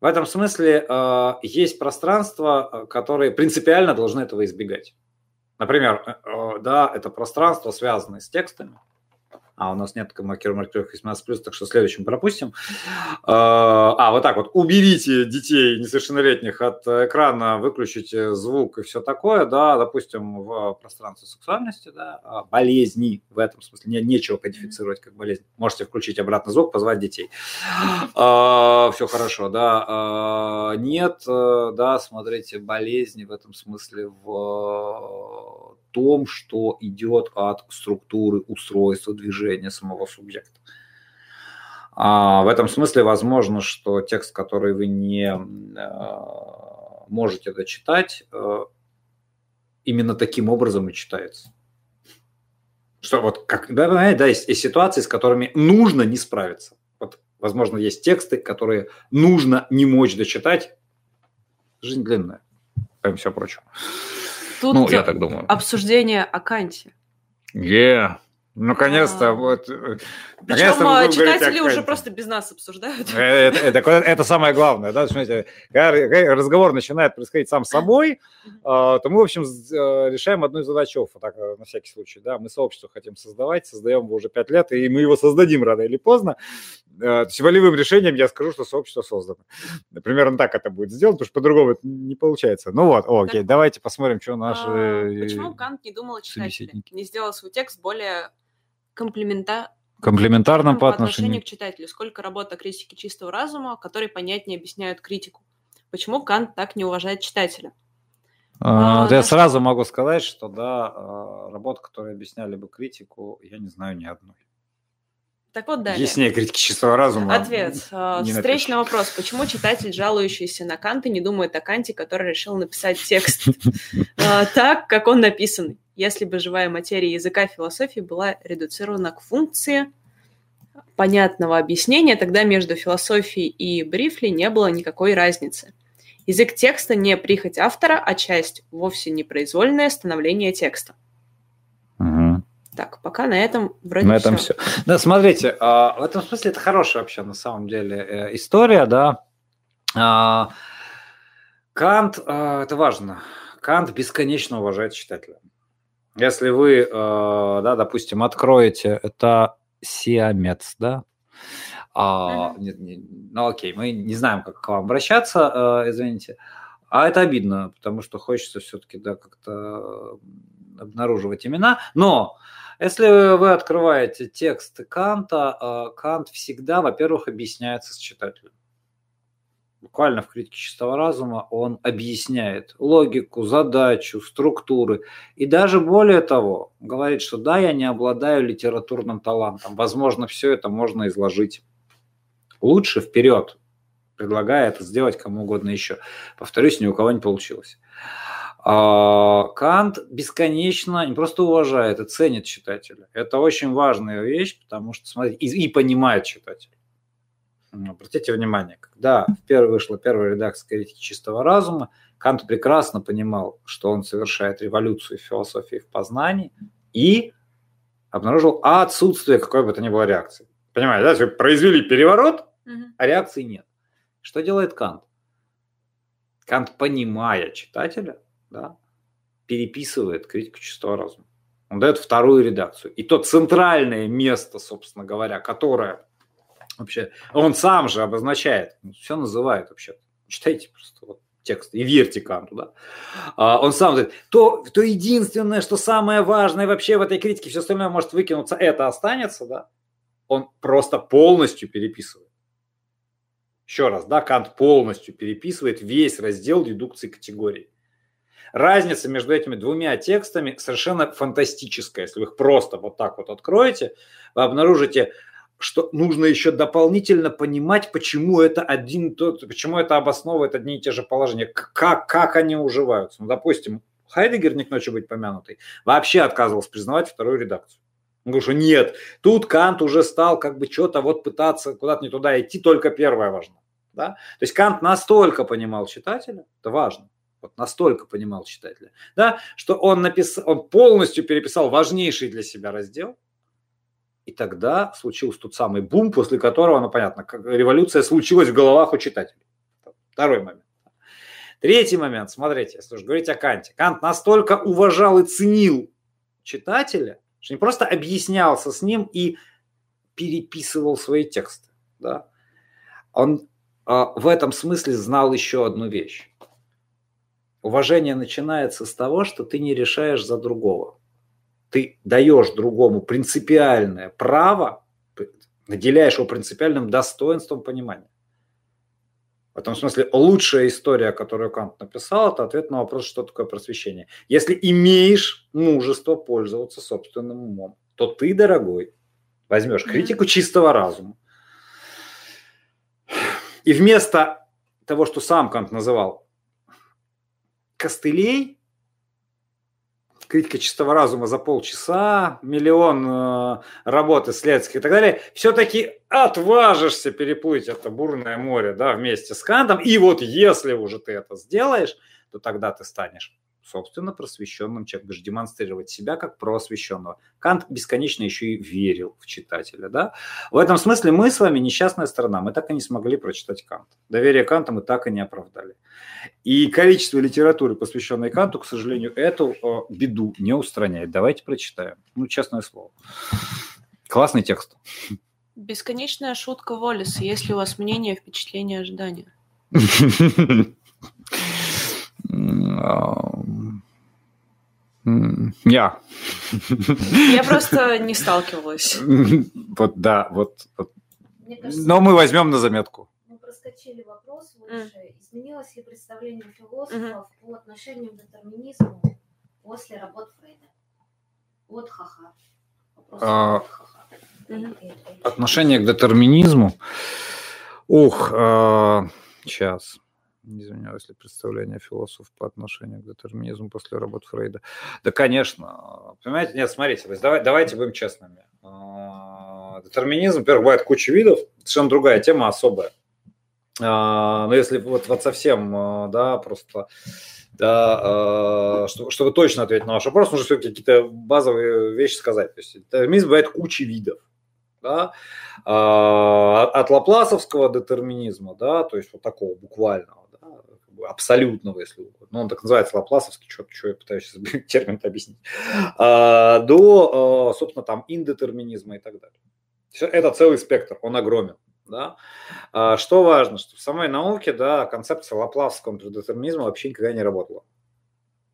В этом смысле э, есть пространства, э, которые принципиально должны этого избегать. Например, э, э, да, это пространство, связанное с текстами. А, у нас нет маркировок 18+, так что следующим пропустим. Э, А, вот так вот. Уберите детей несовершеннолетних от экрана, выключите звук и все такое, да, допустим, в пространстве сексуальности, да, а болезни в этом смысле. Не, нечего кодифицировать как болезнь. Можете включить обратно звук, позвать детей. Все хорошо, да. А, Нет, э, да, смотрите, болезни в этом смысле в том, что идет от структуры устройства движения самого субъекта. А, в этом смысле возможно, что текст, который вы не э, можете дочитать, э, именно таким образом и читается. Что вот как, да, да, есть, есть ситуации, с которыми нужно не справиться. Вот, возможно, есть тексты, которые нужно не мочь дочитать. Жизнь длинная, помимо всего прочего. Тут Ну, я так думаю. обсуждение о Канте. Yeah. наконец-то, А. вот. э, Причем а, читатели уже просто без нас обсуждают. Э, Это, это- это самое главное, да, смотрите, когда разговор начинает происходить сам собой, а, то мы, в общем, э, решаем одну из задач так, э, на всякий случай, да, мы сообщество хотим создавать, создаем его уже пять лет, и мы его создадим рано или поздно. Э, то есть волевым решением я скажу, что сообщество создано. Примерно так это будет сделано, потому что по-другому это не получается. Ну вот, о, окей, давайте посмотрим, что наши... А, э, Почему Кант не думал о читателе? Не сделал свой текст более комплимента... комплементарным по по отношению к читателю? Сколько работ о критике чистого разума, которые понятнее объясняют критику? Почему Кант так не уважает читателя? А, А, я сразу могу сказать, что да, а, работ, которые объясняли бы критику, я не знаю ни одной. Так вот далее. Яснее критики чистого разума. Ответ. А, не Встречный вопрос. Почему читатель, жалующийся на Канта, не думает о Канте, который решил написать текст <laughs> а, так, как он написан? Если бы живая материя языка философии была редуцирована к функции понятного объяснения, тогда между философией и Брифли не было никакой разницы. Язык текста не прихоть автора, а часть, вовсе не произвольное становление текста. Так, пока на этом вроде На этом всё. все. Да, смотрите, а, в этом смысле это хорошая вообще на самом деле э, история, да. А, Кант, а, это важно, Кант бесконечно уважает читателя. Если вы, да, допустим, откроете, это сиамец, да, А, нет, не- ну окей, мы не знаем, как к вам обращаться, э, извините. А это обидно, потому что хочется все-таки да, как-то обнаруживать имена. Но если вы открываете текст Канта, э, Кант всегда, во-первых, объясняется с читателем. Буквально в критике чистого разума он объясняет логику, задачу, структуры. И даже более того, говорит, что да, я не обладаю литературным талантом. Возможно, все это можно изложить лучше вперед, предлагая это сделать кому угодно еще. Повторюсь, ни у кого не получилось. А, Кант бесконечно не просто уважает и ценит читателя. Это очень важная вещь, потому что, смотрите, и, и понимает читателя. Ну, Обратите внимание, когда впервые вышла первая редакция критики чистого разума, Кант прекрасно понимал, что он совершает революцию в философии в познании и обнаружил отсутствие какой бы то ни было реакции. Понимаете, да? Вы произвели переворот, а реакции нет. Что делает Кант? Кант, понимая читателя, да, переписывает критику чистого разума. Он дает вторую редакцию. И то центральное место, собственно говоря, которое вообще он сам же обозначает, все называет вообще. Читайте просто вот текст и верьте Канту, да. А, он сам говорит, то, то единственное, что самое важное вообще в этой критике, все остальное может выкинуться, это останется, да. Он просто полностью переписывает. Еще раз, да, Кант полностью переписывает весь раздел дедукции категорий. Разница между этими двумя текстами совершенно фантастическая. Если вы их просто вот так вот откроете, вы обнаружите, что нужно еще дополнительно понимать, почему это один тот, почему это обосновывает одни и те же положения, как, как они уживаются. Ну, допустим, Хайдегер, не к ночи быть помянутый, вообще отказывался признавать вторую редакцию. Он говорит, что нет, тут Кант уже стал как бы что-то вот пытаться куда-то не туда идти, только первое важно. Да? То есть Кант настолько понимал читателя, это важно, вот настолько понимал читателя, да, что он, написал, он полностью переписал важнейший для себя раздел, и тогда случился тот самый бум, после которого, ну понятно, как революция случилась в головах у читателей. Второй момент. Третий момент, смотрите, если уж говорить о Канте. Кант настолько уважал и ценил читателя, что не просто объяснялся с ним и переписывал свои тексты. Да? Он а, в этом смысле знал еще одну вещь. Уважение начинается с того, что ты не решаешь за другого. Ты даешь другому принципиальное право, наделяешь его принципиальным достоинством понимания. В этом смысле лучшая история, которую Кант написал, это ответ на вопрос, что такое просвещение. Если имеешь мужество пользоваться собственным умом, то ты, дорогой, возьмешь критику чистого разума. И вместо того, что сам Кант называл костылей, критика чистого разума за полчаса, миллион э, работ исследовательских и так далее, все-таки отважишься переплыть это бурное море да, вместе с Кантом. И вот если уже ты это сделаешь, то тогда ты станешь собственно, просвещенным человеком, даже демонстрировать себя как просвещенного. Кант бесконечно еще и верил в читателя. Да? В этом смысле мы с вами несчастная сторона, мы так и не смогли прочитать Кант. Доверие Канта мы так и не оправдали. И количество литературы, посвященной Канту, к сожалению, эту э, беду не устраняет. Давайте прочитаем. Ну, честное слово. Классный текст. Бесконечная шутка Воллиса. Есть ли у вас мнение, впечатление, ожидания? <laughs> Я. <laughs> Я просто не сталкивалась. <laughs> Вот да, вот. вот. Кажется, Но мы возьмем на заметку. Мы проскочили вопрос выше. Mm. Изменилось ли представление философов mm-hmm. по отношению к детерминизму после работ Фрейда? Вот ха-ха. А, отношение к детерминизму. Ух, а, сейчас извиняюсь, если представление философов по отношению к детерминизму после работ Фрейда. Да, конечно. Понимаете, нет, смотрите, то есть давай, давайте будем честными. А, детерминизм, во-первых, бывает куча видов, совершенно другая тема, особая. А, но если вот, вот совсем, а, да, просто да, чтобы, точно ответить на ваш вопрос, нужно все-таки какие-то базовые вещи сказать. То есть детерминизм бывает куча видов. Да, от лапласовского детерминизма, да, то есть вот такого буквального, абсолютного, если угодно. Ну, он так называется лапласовский, что, что я пытаюсь <laughs> термин объяснить. А, до, а, собственно, там индетерминизма и так далее. Это целый спектр, он огромен. Да? А, что важно, что в самой науке да, концепция лапласовского детерминизма вообще никогда не работала.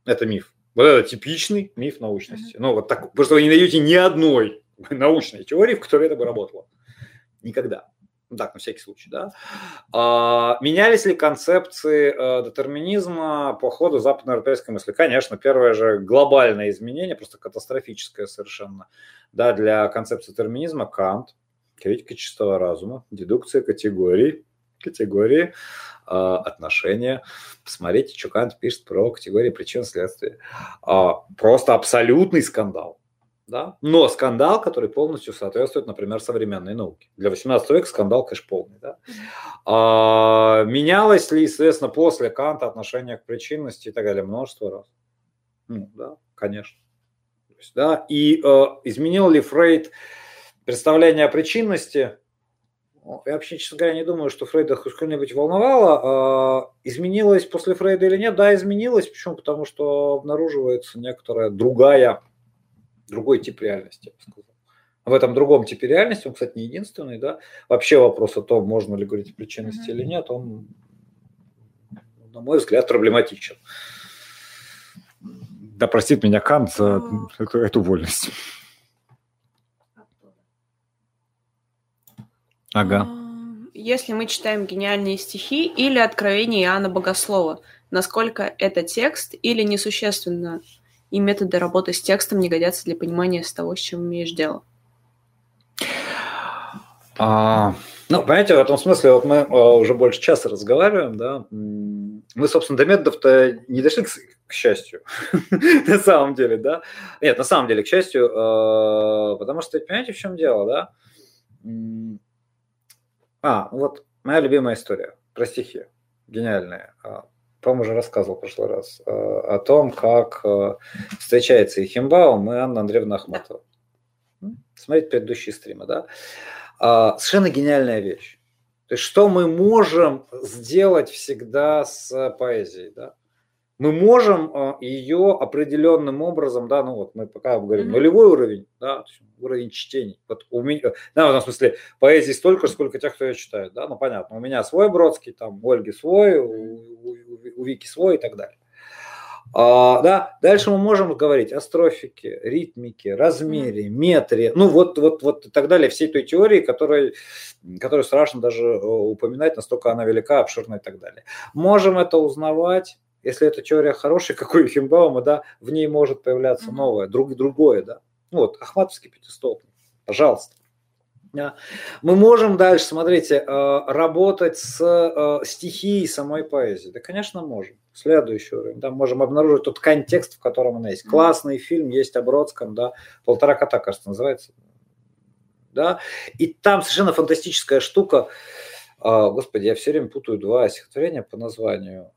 Это миф. Вот это типичный миф научности. Mm-hmm. Ну, вот так, потому что вы не найдете ни одной <laughs> научной теории, в которой это бы работало. Никогда. Так, на всякий случай, да. А, менялись ли концепции э, детерминизма по ходу западноевропейской мысли? Конечно, первое же глобальное изменение, просто катастрофическое совершенно, да, для концепции детерминизма Кант, критика чистого разума, дедукция категорий, категории, э, отношения. Посмотрите, что Кант пишет про категории причин следствия. Э, просто абсолютный скандал да? но скандал, который полностью соответствует, например, современной науке. Для 18 века скандал, конечно, полный. Да? А, менялось ли, соответственно, после Канта отношение к причинности и так далее? Множество раз. Ну, да, конечно. То есть, да, и э, изменил ли Фрейд представление о причинности? Я вообще, честно говоря, не думаю, что Фрейда хоть что-нибудь волновало. Э, изменилось после Фрейда или нет? Да, изменилось. Почему? Потому что обнаруживается некоторая другая другой тип реальности, я бы сказал. В этом другом типе реальности, он, кстати, не единственный, да, вообще вопрос о том, можно ли говорить о причинности mm-hmm. или нет, он, на мой взгляд, проблематичен. Да простит меня Кант за oh. эту, эту вольность. Ага. Если мы читаем гениальные стихи или откровения Иоанна Богослова, насколько это текст или несущественно и методы работы с текстом не годятся для понимания с того, с чем имеешь дело? А, ну, понимаете, в этом смысле вот мы а, уже больше часа разговариваем, да, мы, собственно, до методов-то не дошли, к, к счастью, <laughs> на самом деле, да, нет, на самом деле, к счастью, а, потому что, понимаете, в чем дело, да, а, вот моя любимая история про стихи, гениальная, по-моему, уже рассказывал в прошлый раз, э, о том, как э, встречается и Химбаум, и Анна Андреевна Ахматова. Смотрите предыдущие стримы, да? А, совершенно гениальная вещь. То есть, что мы можем сделать всегда с поэзией, да? мы можем ее определенным образом, да, ну вот мы пока говорим, mm-hmm. нулевой уровень, да, уровень чтений. Вот у меня, да, в этом смысле поэзии столько, сколько тех, кто ее читает, да, ну понятно, у меня свой Бродский, там, у Ольги свой, у, у, у Вики свой и так далее. А, да, дальше мы можем говорить о строфике, ритмике, размере, метре, ну вот, вот, вот и так далее, всей той теории, которой, которую страшно даже э, упоминать, настолько она велика, обширна и так далее. Можем это узнавать если эта теория хорошая, <laughs> как у Химбаума, да, в ней может появляться новое, друг, другое, да. Ну вот, Ахматовский пятистолбник, пожалуйста. Мы можем дальше, смотрите, э, работать с э, стихией самой поэзии. Да, конечно, можем. Следующий уровень. Да, можем обнаружить тот контекст, в котором она есть. Классный фильм есть о Бродском, да, «Полтора кота», кажется, называется. Да, и там совершенно фантастическая штука. А, господи, я все время путаю два стихотворения по названию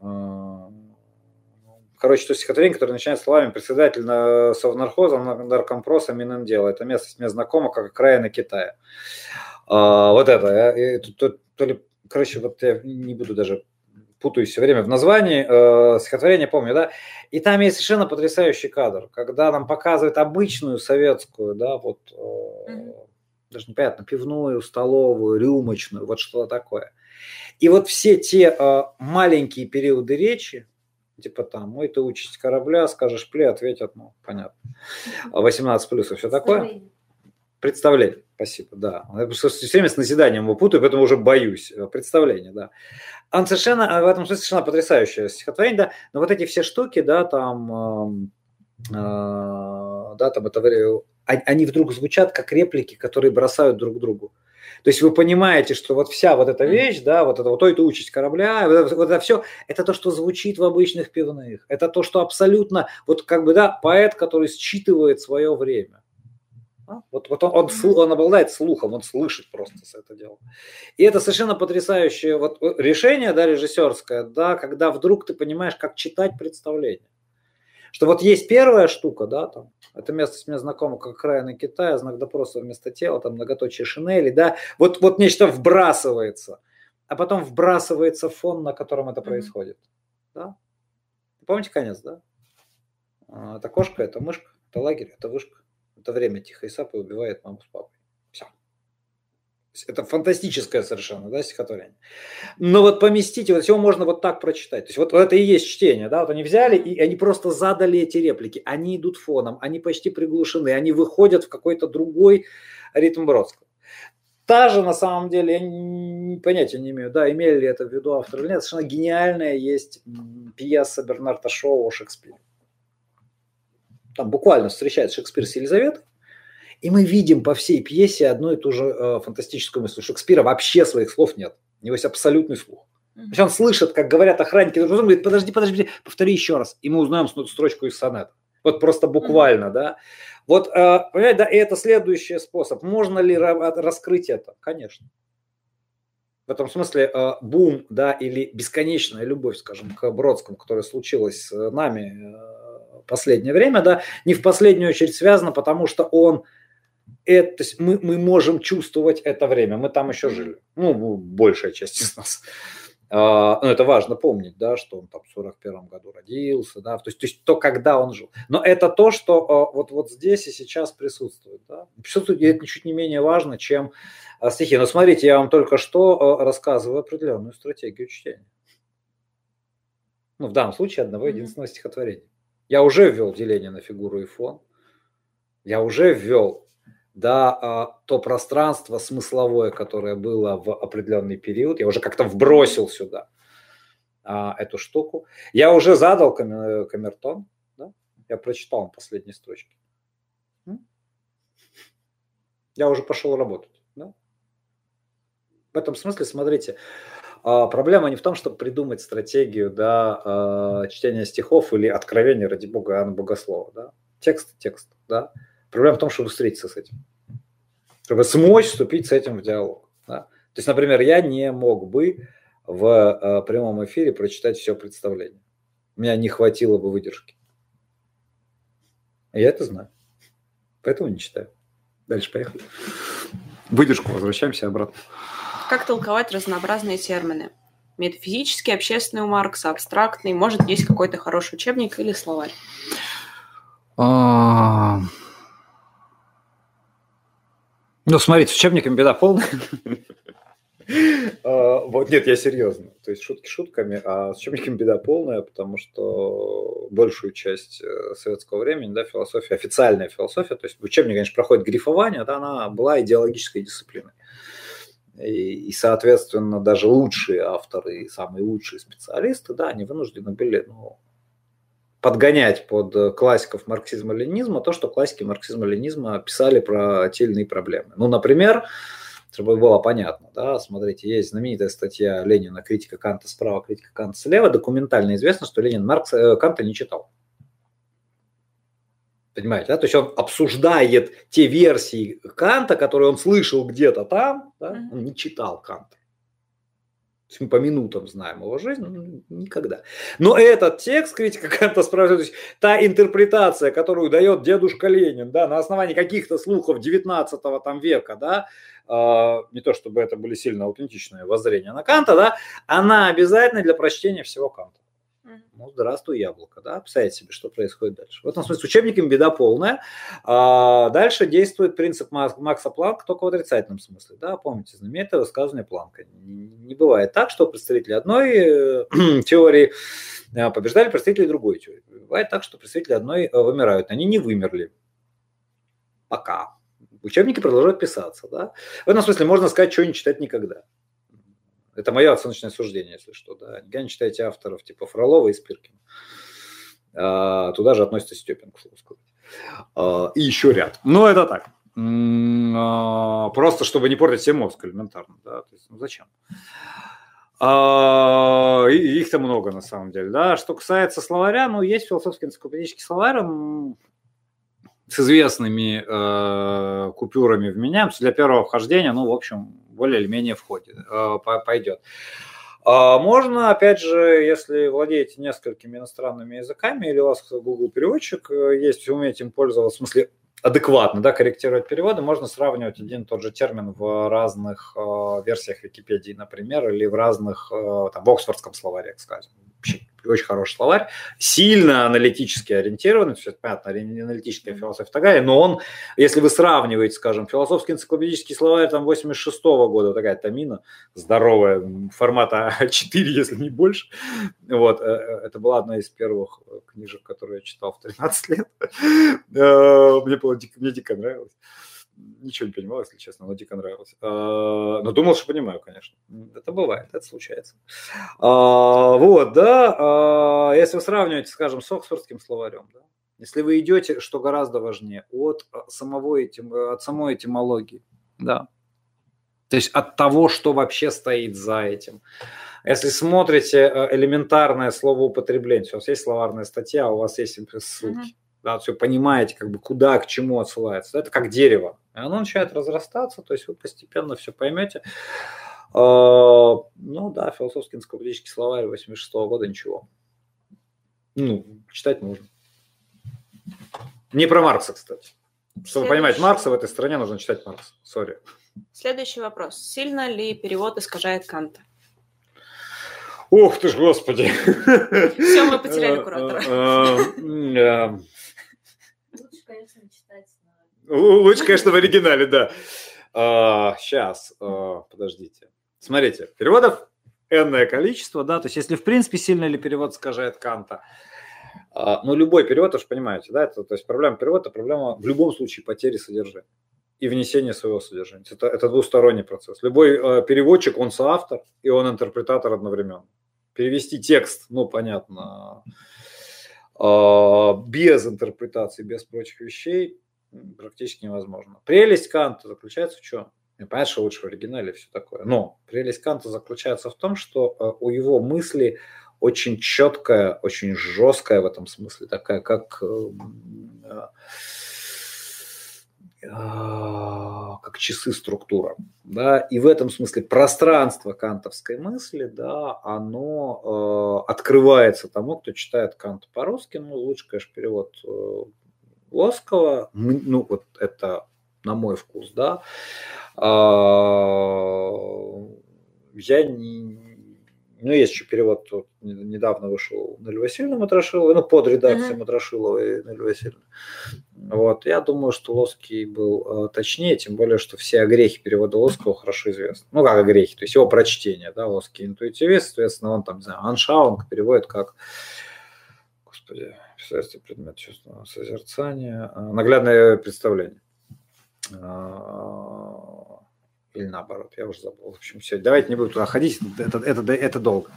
Короче, то стихотворение, которое начинается словами «Председатель на Совнархоза, наркомпроса, Минендела». Это место мне знакомо, как окраина Китая. А, вот это. Я, то, то ли, короче, вот я не буду даже путаюсь все время в названии, э, стихотворение помню, да, и там есть совершенно потрясающий кадр, когда нам показывают обычную советскую, да, вот, э, mm-hmm. даже непонятно, пивную, столовую, рюмочную, вот что такое. И вот все те э, маленькие периоды речи, типа там, ой, ты учишь корабля, скажешь пле, ответят, ну, понятно, 18 плюс и все такое. Представление, спасибо, да. Я просто все время с назиданием его путаю, поэтому уже боюсь. Э, представление, да. Он совершенно, э, в этом смысле совершенно потрясающее стихотворение, да. Но вот эти все штуки, да, там, э, э, да, там это, они вдруг звучат как реплики, которые бросают друг другу. То есть вы понимаете, что вот вся вот эта вещь, да, вот это вот той-то участь корабля, вот это, вот это все, это то, что звучит в обычных пивных. Это то, что абсолютно, вот как бы, да, поэт, который считывает свое время. А? Вот, вот он, он, он обладает слухом, он слышит просто это дело. И это совершенно потрясающее вот решение, да, режиссерское, да, когда вдруг ты понимаешь, как читать представление. Что вот есть первая штука, да, там, это место с мне знакомо как окраина Китая, знак допроса вместо тела, там многоточие шинели, да, вот, вот нечто вбрасывается, а потом вбрасывается фон, на котором это происходит, да. Помните конец, да? А, это кошка, это мышка, это лагерь, это вышка, это время тихой сапы убивает маму с папой. Это фантастическое совершенно, да, стихотворение. Но вот поместить, вот его можно вот так прочитать. То есть вот, вот это и есть чтение, да, вот они взяли и они просто задали эти реплики. Они идут фоном, они почти приглушены, они выходят в какой-то другой ритм Бродского. Та же, на самом деле, я не, понятия не имею, да, имели ли это в виду автор или нет, совершенно гениальная есть пьеса Бернарда Шоу о Шекспире. Там буквально встречается Шекспир с Елизаветой, и мы видим по всей пьесе одну и ту же э, фантастическую мысль. У Шекспира вообще своих слов нет. У него есть абсолютный слух. То есть он слышит, как говорят охранники, он говорит, подожди, подожди, повтори еще раз. И мы узнаем строчку из сонета. Вот просто буквально, mm-hmm. да. Вот, э, понимаете, да, и это следующий способ. Можно ли раскрыть это? Конечно. В этом смысле э, бум, да, или бесконечная любовь, скажем, к Бродскому, которая случилась с нами э, последнее время, да, не в последнюю очередь связано, потому что он это, мы, мы можем чувствовать это время, мы там еще жили, ну, большая часть из нас. А, ну, это важно помнить, да, что он там в 41 году родился, да, то есть, то есть то, когда он жил. Но это то, что а, вот, вот здесь и сейчас присутствует, да. Присутствует, и это чуть не менее важно, чем а, стихи. Но смотрите, я вам только что рассказываю определенную стратегию чтения. Ну, в данном случае одного единственного стихотворения. Я уже ввел деление на фигуру и фон. Я уже ввел да, а, то пространство смысловое, которое было в определенный период, я уже как-то вбросил сюда а, эту штуку. Я уже задал камертон, да? я прочитал последние строчки. Я уже пошел работать. Да? В этом смысле, смотрите, а, проблема не в том, чтобы придумать стратегию да, чтения стихов или откровения, ради бога, Иоанна Богослова. Да? Текст, текст. Да? Проблема в том, чтобы встретиться с этим. Чтобы смочь вступить с этим в диалог. Да? То есть, например, я не мог бы в э, прямом эфире прочитать все представление. У меня не хватило бы выдержки. Я это знаю. Поэтому не читаю. Дальше поехали. Выдержку возвращаемся обратно. Как толковать разнообразные термины? Метафизический, общественный у Маркса, абстрактный. Может, есть какой-то хороший учебник или словарь? Ну, смотрите, с учебниками беда полная. А, вот, нет, я серьезно. То есть шутки шутками, а с учебниками беда полная, потому что большую часть э, советского времени, да, философия, официальная философия, то есть в учебнике, конечно, проходит грифование, да, она была идеологической дисциплиной. И, и, соответственно, даже лучшие авторы, самые лучшие специалисты, да, они вынуждены были, ну, подгонять под э, классиков марксизма-ленинизма то, что классики марксизма-ленинизма писали про те или иные проблемы. Ну, например, чтобы было понятно, да, смотрите, есть знаменитая статья Ленина «Критика Канта справа, критика Канта слева». Документально известно, что Ленин Маркс, э, Канта не читал. Понимаете, да? То есть он обсуждает те версии Канта, которые он слышал где-то там, да? он не читал Канта. Мы по минутам знаем его жизнь, ну, никогда. Но этот текст, критика Канта <laughs> спрашивает, то есть та интерпретация, которую дает дедушка Ленин, да, на основании каких-то слухов 19 там, века, да, э, не то чтобы это были сильно аутентичные воззрения на Канта, да, она обязательна для прочтения всего Канта. Ну, здравствуй, яблоко, да, представьте себе, что происходит дальше. В этом смысле с учебниками беда полная. А дальше действует принцип Макса Планка только в отрицательном смысле, да, помните, знаменитое высказывание Планка. Не бывает так, что представители одной э, <clears throat> теории э, побеждали представители другой теории. Бывает так, что представители одной э, вымирают. Они не вымерли. Пока. Учебники продолжают писаться, да. В этом смысле можно сказать, что не читать никогда. Это мое оценочное суждение, если что. Да. Никогда не читайте авторов типа Фролова и Спиркина. А, туда же относится Степин, к слову сказать. А, и еще ряд. Ну, это так. А, просто чтобы не портить себе мозг элементарно. Да? То есть, ну, зачем? А, их-то много на самом деле. Да? Что касается словаря, ну, есть философский энциклопедический словарь с известными э, купюрами в меня. Для первого вхождения, ну, в общем, более или менее входит, э, пойдет. А можно, опять же, если владеете несколькими иностранными языками, или у вас Google переводчик э, есть, вы умеете им пользоваться, в смысле адекватно да, корректировать переводы, можно сравнивать один и тот же термин в разных э, версиях Википедии, например, или в разных, э, там, в Оксфордском словаре, скажем очень хороший словарь, сильно аналитически ориентированный, все это понятно, аналитическая философия такая, но он, если вы сравниваете, скажем, философский энциклопедический словарь там 86 -го года, такая тамина здоровая, формата А4, если не больше, вот, э, э, это была одна из первых книжек, которые я читал в 13 лет, э, мне, было, мне дико нравилось ничего не понимал, если честно, но дико нравилось. А, но думал, что понимаю, конечно. Это бывает, это случается. А, вот, да, а, если вы сравниваете, скажем, с Оксфордским словарем, да, если вы идете, что гораздо важнее, от, самого этим, от самой этимологии, да, то есть от того, что вообще стоит за этим. Если смотрите э, элементарное словоупотребление, у вас есть словарная статья, у вас есть ссылки. Mm-hmm да, все понимаете, как бы куда, к чему отсылается. Это как дерево. И оно начинает разрастаться, то есть вы постепенно все поймете. А, ну да, философский энциклопедический словарь 86 -го года ничего. Ну, читать можно. Не про Маркса, кстати. Чтобы Следующий... понимать Маркса, в этой стране нужно читать Маркса. Сори. Следующий вопрос. Сильно ли перевод искажает Канта? Ух ты ж, господи. Все, мы потеряли куратора. Э, э, Лучше, конечно, читать. Лучше, конечно, в оригинале, да. Сейчас, а, подождите. Смотрите, переводов энное количество, да, то есть если в принципе сильно ли перевод скажет Канта, а, ну любой перевод, вы же понимаете, да, это, то есть проблема перевода, проблема в любом случае потери содержания и внесения своего содержания. Это, это двусторонний процесс. Любой э, переводчик, он соавтор и он интерпретатор одновременно. Перевести текст, ну понятно, э, без интерпретации, без прочих вещей практически невозможно. Прелесть Канта заключается в чем? Понятно, что лучше в оригинале все такое. Но прелесть Канта заключается в том, что э, у его мысли очень четкая, очень жесткая в этом смысле, такая как э, э, как часы структура. Да? И в этом смысле пространство кантовской мысли, да, оно э, открывается тому, кто читает Кант по-русски. Ну, лучше, конечно, перевод Лоскова, ну вот это на мой вкус, да, а, я не, ну, есть еще перевод, тут недавно вышел Нель Васильевна Матрошилова, ну, под редакцией uh-huh. Матрошиловой Нель Васильевна. Вот, я думаю, что Лоский был э, точнее, тем более, что все огрехи перевода Лоского хорошо известны. Ну, как огрехи, то есть его прочтение, да, Лоский интуитивист, соответственно, он там, не знаю, аншаунг переводит как, господи, писательство предмет чувственного созерцания, а, наглядное представление. Или наоборот, я уже забыл. В общем, все, давайте не буду туда ходить, это, это, это долго.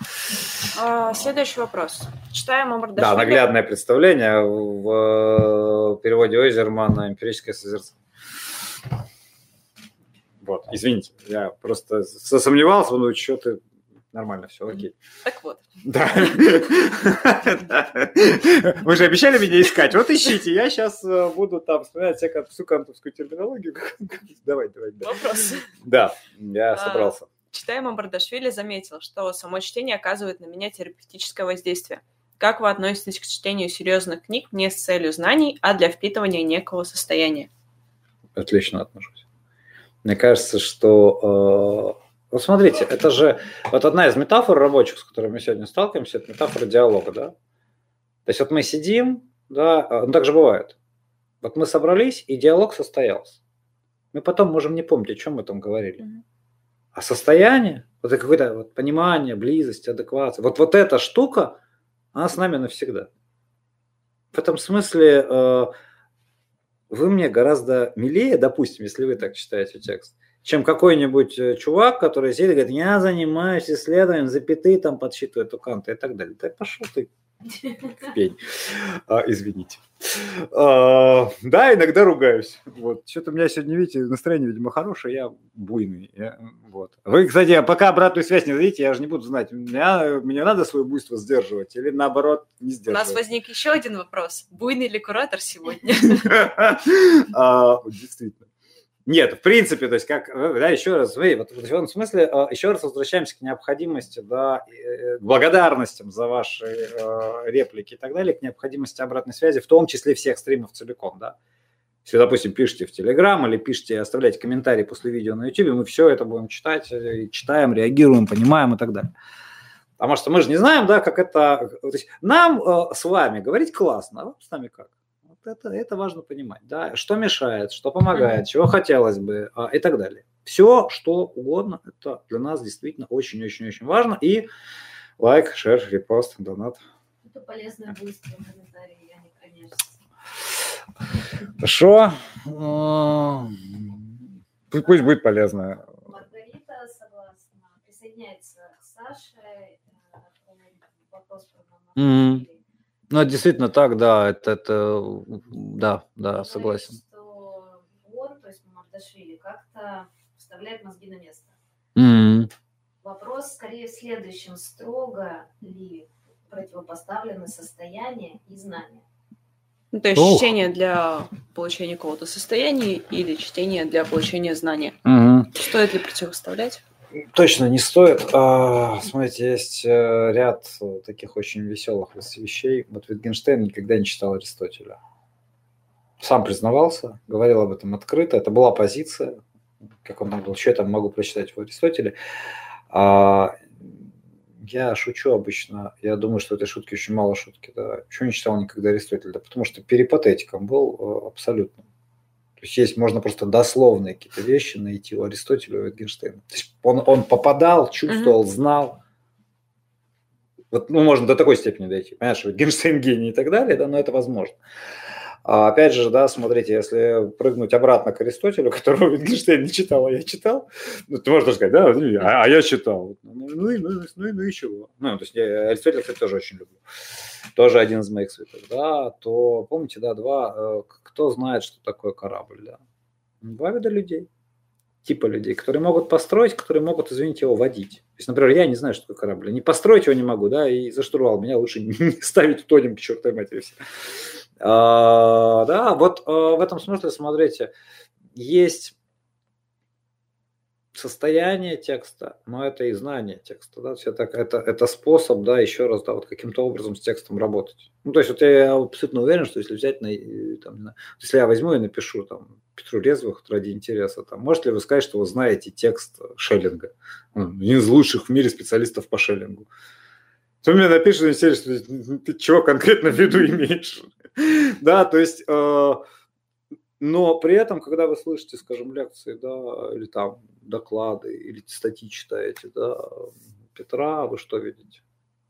А, следующий вопрос. Читаем о Да, наглядное представление в э, переводе Ойзермана «Эмпирическое созерцание». Вот, извините, я просто сомневался, ну что ты Нормально все, окей. Так вот. <laughs> Да. <laughs> Вы же обещали меня искать. Вот ищите. Я сейчас э, буду там вспоминать всякую, всю кантовскую терминологию. <laughs> Давай, давай. Вопрос. Да, я а, собрался. Читая Мамбардашвили, заметил, что само чтение оказывает на меня терапевтическое воздействие. Как вы относитесь к чтению серьезных книг не с целью знаний, а для впитывания некого состояния? Отлично отношусь. Мне кажется, что... Вот смотрите, это же... Вот одна из метафор рабочих, с которыми мы сегодня сталкиваемся, это метафора диалога, да? То есть вот мы сидим, да, э, ну так же бывает. Вот мы собрались, и диалог состоялся. Мы потом можем не помнить, о чем мы там говорили. Mm-hmm. А состояние, вот это какое-то вот понимание, близость, адеквация, вот, вот эта штука, она с нами навсегда. В этом смысле э, вы мне гораздо милее, допустим, если вы так читаете текст, чем какой-нибудь э, чувак, который сидит и говорит, я занимаюсь исследованием запятые, там подсчитывает у Канта и так далее. Так пошел ты пень. А, извините. А, да, иногда ругаюсь. Вот. Что-то у меня сегодня, видите, настроение, видимо, хорошее, я буйный. Я, вот. Вы, кстати, пока обратную связь не дадите, я же не буду знать, меня, мне надо свое буйство сдерживать или наоборот не сдерживать. У нас возник еще один вопрос. Буйный ли куратор сегодня? <laughs> А, действительно. Нет, в принципе, то есть как, э, да, еще раз, вы, вот в этом смысле, э, еще раз возвращаемся к необходимости, да, э, к благодарностям за ваши э, реплики и так далее, к необходимости обратной связи, в том числе всех стримов целиком, да. Если, допустим, пишите в Телеграм или пишите, оставляйте комментарии после видео на YouTube, мы все это будем читать, читаем, реагируем, понимаем и так далее. Потому что мы же не знаем, да, как это... То есть нам э, с вами говорить классно, а вам с нами как? Это, это важно понимать, да, что мешает, что помогает, чего хотелось бы а, и так далее. Все, что угодно, это для нас действительно очень-очень-очень важно. И лайк, шер, репост, донат. Это полезное быстрое комментарии, я не конечно. Хорошо. Пусть, пусть будет полезно. Маргарита согласна. Присоединяется к Саше. Э, вопрос про mm-hmm. Ну, действительно так, да, это, это да, да, согласен. Что вор, то есть Мамардашвили, как-то вставляет мозги на место. Mm-hmm. Вопрос скорее в следующем. Строго ли противопоставлены состояние и знания? Ну, то есть Ох. чтение для получения какого-то состояния или чтение для получения знания. Угу. Стоит ли противоставлять? Точно не стоит. А, смотрите, есть э, ряд таких очень веселых вещей. Вот Wittgenstein никогда не читал Аристотеля. Сам признавался, говорил об этом открыто. Это была позиция, как он там говорил, что я там могу прочитать в Аристотеле. А, я шучу обычно. Я думаю, что этой шутки очень мало шутки. Да. Чего не читал никогда Аристотеля? Да потому что перипатетиком был э, абсолютно. То есть есть, можно просто дословные какие-то вещи найти у Аристотеля, у Wittgensteina. То есть он, он попадал, чувствовал, знал. Вот, ну, можно до такой степени дойти. Понимаешь, Wittgenstein гений и так далее, да, но это возможно. А опять же, да, смотрите, если прыгнуть обратно к Аристотелю, <laughs> которого Wittgenstein не читал, а я читал, ну, ты можешь сказать, да, а, а я читал. Ну, ну, ну, ну, ну, и чего? Ну, то есть я Аристотеля, кстати, тоже очень люблю. Тоже один из моих святых, да, то помните, да, два, э, кто знает, что такое корабль, да? Два вида людей типа людей, которые могут построить, которые могут, извините, его водить. То есть, например, я не знаю, что такое корабль. Не построить его не могу, да, и за штурвал меня лучше <laughs> не ставить тонем к чертовой матери все. А, да, вот а, в этом смысле, смотрите, есть состояние текста, но это и знание текста, да, все так, это, это способ, да, еще раз, да, вот каким-то образом с текстом работать. Ну, то есть, вот я абсолютно уверен, что если взять, на, там, если я возьму и напишу, там, Петру Резвых ради интереса, там, можете ли вы сказать, что вы знаете текст Шеллинга, один из лучших в мире специалистов по Шеллингу? Кто мне напишет, что ты чего конкретно в виду имеешь? <laughs> да, то есть, э, но при этом, когда вы слышите, скажем, лекции, да, или там доклады, или статьи читаете, да, Петра, вы что видите?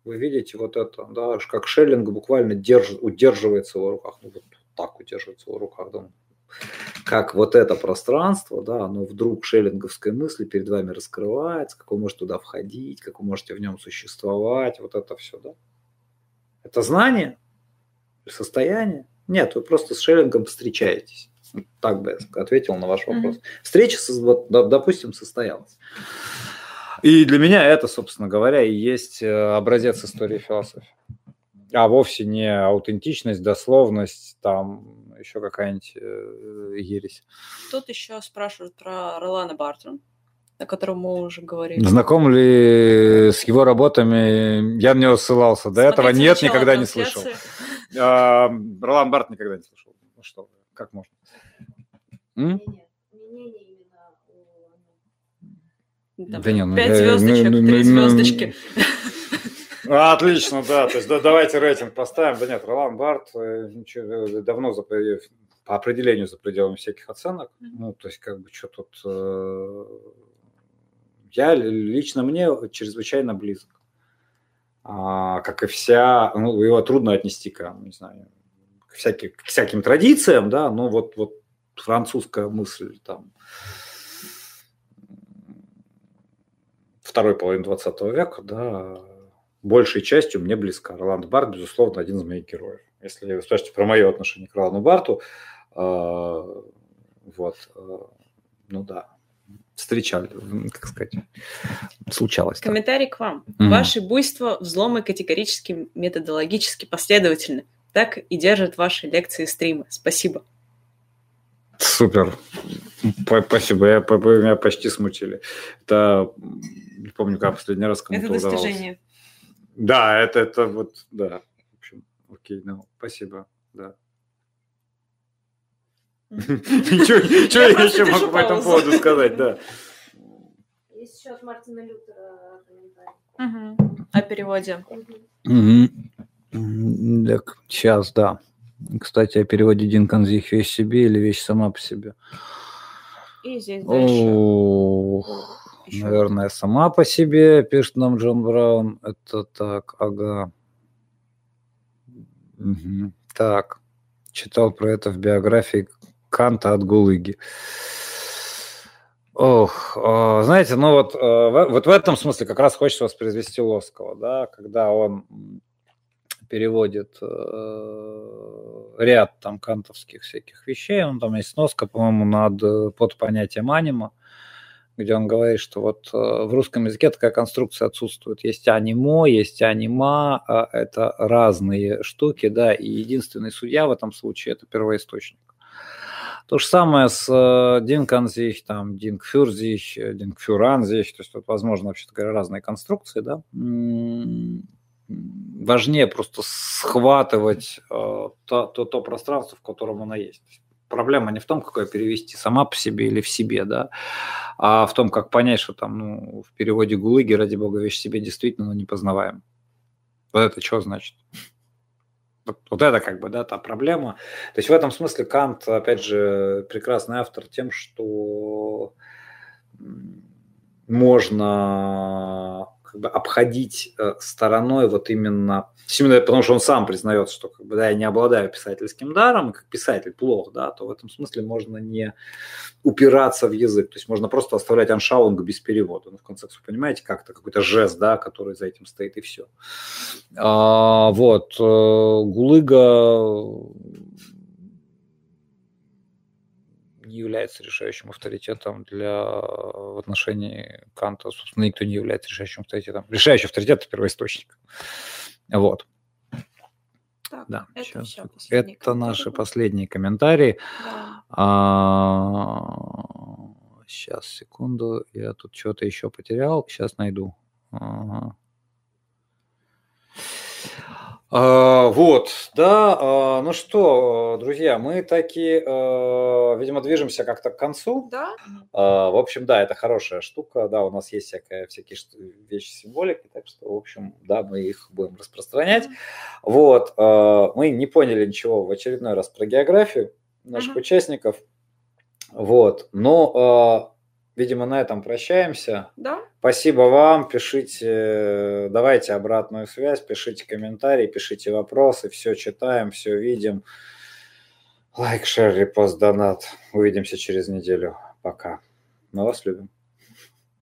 Вы видите вот это, да, как Шеллинг буквально удерживается в руках, ну вот так удерживается в руках, да, как вот это пространство, да, оно вдруг шеллинговской мысли перед вами раскрывается, как вы можете туда входить, как вы можете в нем существовать, вот это все, да. Это знание, состояние. Нет, вы просто с шеллингом встречаетесь. Так бы я ответил на ваш вопрос. Mm-hmm. Встреча, вот, допустим, состоялась. И для меня это, собственно говоря, и есть э, образец истории философии. А вовсе не аутентичность, дословность, там еще какая-нибудь э, ересь. Тут еще спрашивают про Ролана Бартон. о котором мы уже говорили. Знаком ли с его работами? Я на него ссылался. До Смотрите этого нет, никогда не слышал. А, Ролан Барт никогда не слышал. Ну что, как можно? да нет, ну, пять звездочек, ну, три звездочки. Отлично, да. То есть да, давайте рейтинг поставим. Да нет, Ролан Барт э, ничего, э, давно за, по определению за пределами всяких оценок. Ну, то есть, как бы, что тут... Э, я лично мне чрезвычайно близок. А, как и вся... Ну, его трудно отнести к, не знаю, к, всяким, к всяким традициям, да, но вот, вот французская мысль там второй половины 20 века, да, большей частью мне близка. Роланд Барт, безусловно, один из моих героев. Если вы спрашиваете про мое отношение к Роланду Барту, э, вот, э, ну да, встречали, как сказать, случалось. Комментарий так. к вам. Mm-hmm. Ваши буйства, взломы категорически, методологически последовательны. Так и держат ваши лекции и стримы. Спасибо. Супер. Спасибо. Я, меня почти смутили. Это не помню, как последний раз кому-то Это достижение. Удавалось. Да, это, это вот, да. В общем, окей, ну, спасибо, да. <laughs> Ничего я еще могу по этому поводу сказать, да. Есть еще от Мартина Лютера комментарий. О переводе. Так, сейчас, да. Кстати, о переводе Дин Канзих «Вещь себе» или «Вещь сама по себе». И здесь дальше. Еще Наверное, сама по себе, пишет нам Джон Браун. Это так, ага. Угу. Так, читал про это в биографии Канта от Гулыги. Ох, знаете, ну вот, вот в этом смысле как раз хочется воспроизвести Лоскова, да, когда он переводит э, ряд там кантовских всяких вещей, он там есть сноска, по-моему, над под понятием анима, где он говорит, что вот э, в русском языке такая конструкция отсутствует. Есть анимо, есть анима, а это разные штуки, да, и единственный судья в этом случае – это первоисточник. То же самое с э, Динканзих, там, Динкфюрзих, Динкфюранзих, то есть тут, возможно, вообще-то говоря, разные конструкции, да. Важнее просто схватывать э, то, то, то пространство, в котором она есть проблема не в том, какое перевести сама по себе или в себе, да, а в том, как понять, что там, ну, в переводе Гулыги, ради бога, вещь себе действительно ну, не познаваем. Вот это что значит? Вот, вот это как бы, да, та проблема. То есть в этом смысле Кант, опять же, прекрасный автор тем, что можно как бы обходить э, стороной вот именно, именно потому что он сам признается, что как бы, да, я не обладаю писательским даром, как писатель плох, да, то в этом смысле можно не упираться в язык, то есть можно просто оставлять аншаунг без перевода. Ну, в конце концов, понимаете, как-то какой-то жест, да, который за этим стоит, и все. А, вот, э, Гулыга не является решающим авторитетом для в отношении Канта. Собственно, никто не является решающим авторитетом. Решающий авторитет – это первоисточник. Вот. Так, да, это сейчас. Все, это наши последние комментарии. Да. А, сейчас, секунду. Я тут что-то еще потерял. Сейчас найду. Ага. А, вот, да, а, ну что, друзья, мы таки, а, видимо, движемся как-то к концу. Да. В общем, да, это хорошая штука, да, у нас есть всякая, всякие вещи символики, так что, в общем, да, мы их будем распространять. Вот, мы не поняли ничего в очередной раз про географию наших uh-huh. участников, вот, но Видимо, на этом прощаемся. Да. Спасибо вам. Пишите, давайте обратную связь, пишите комментарии, пишите вопросы. Все читаем, все видим. Лайк, шер, репост, донат. Увидимся через неделю. Пока. Мы вас любим.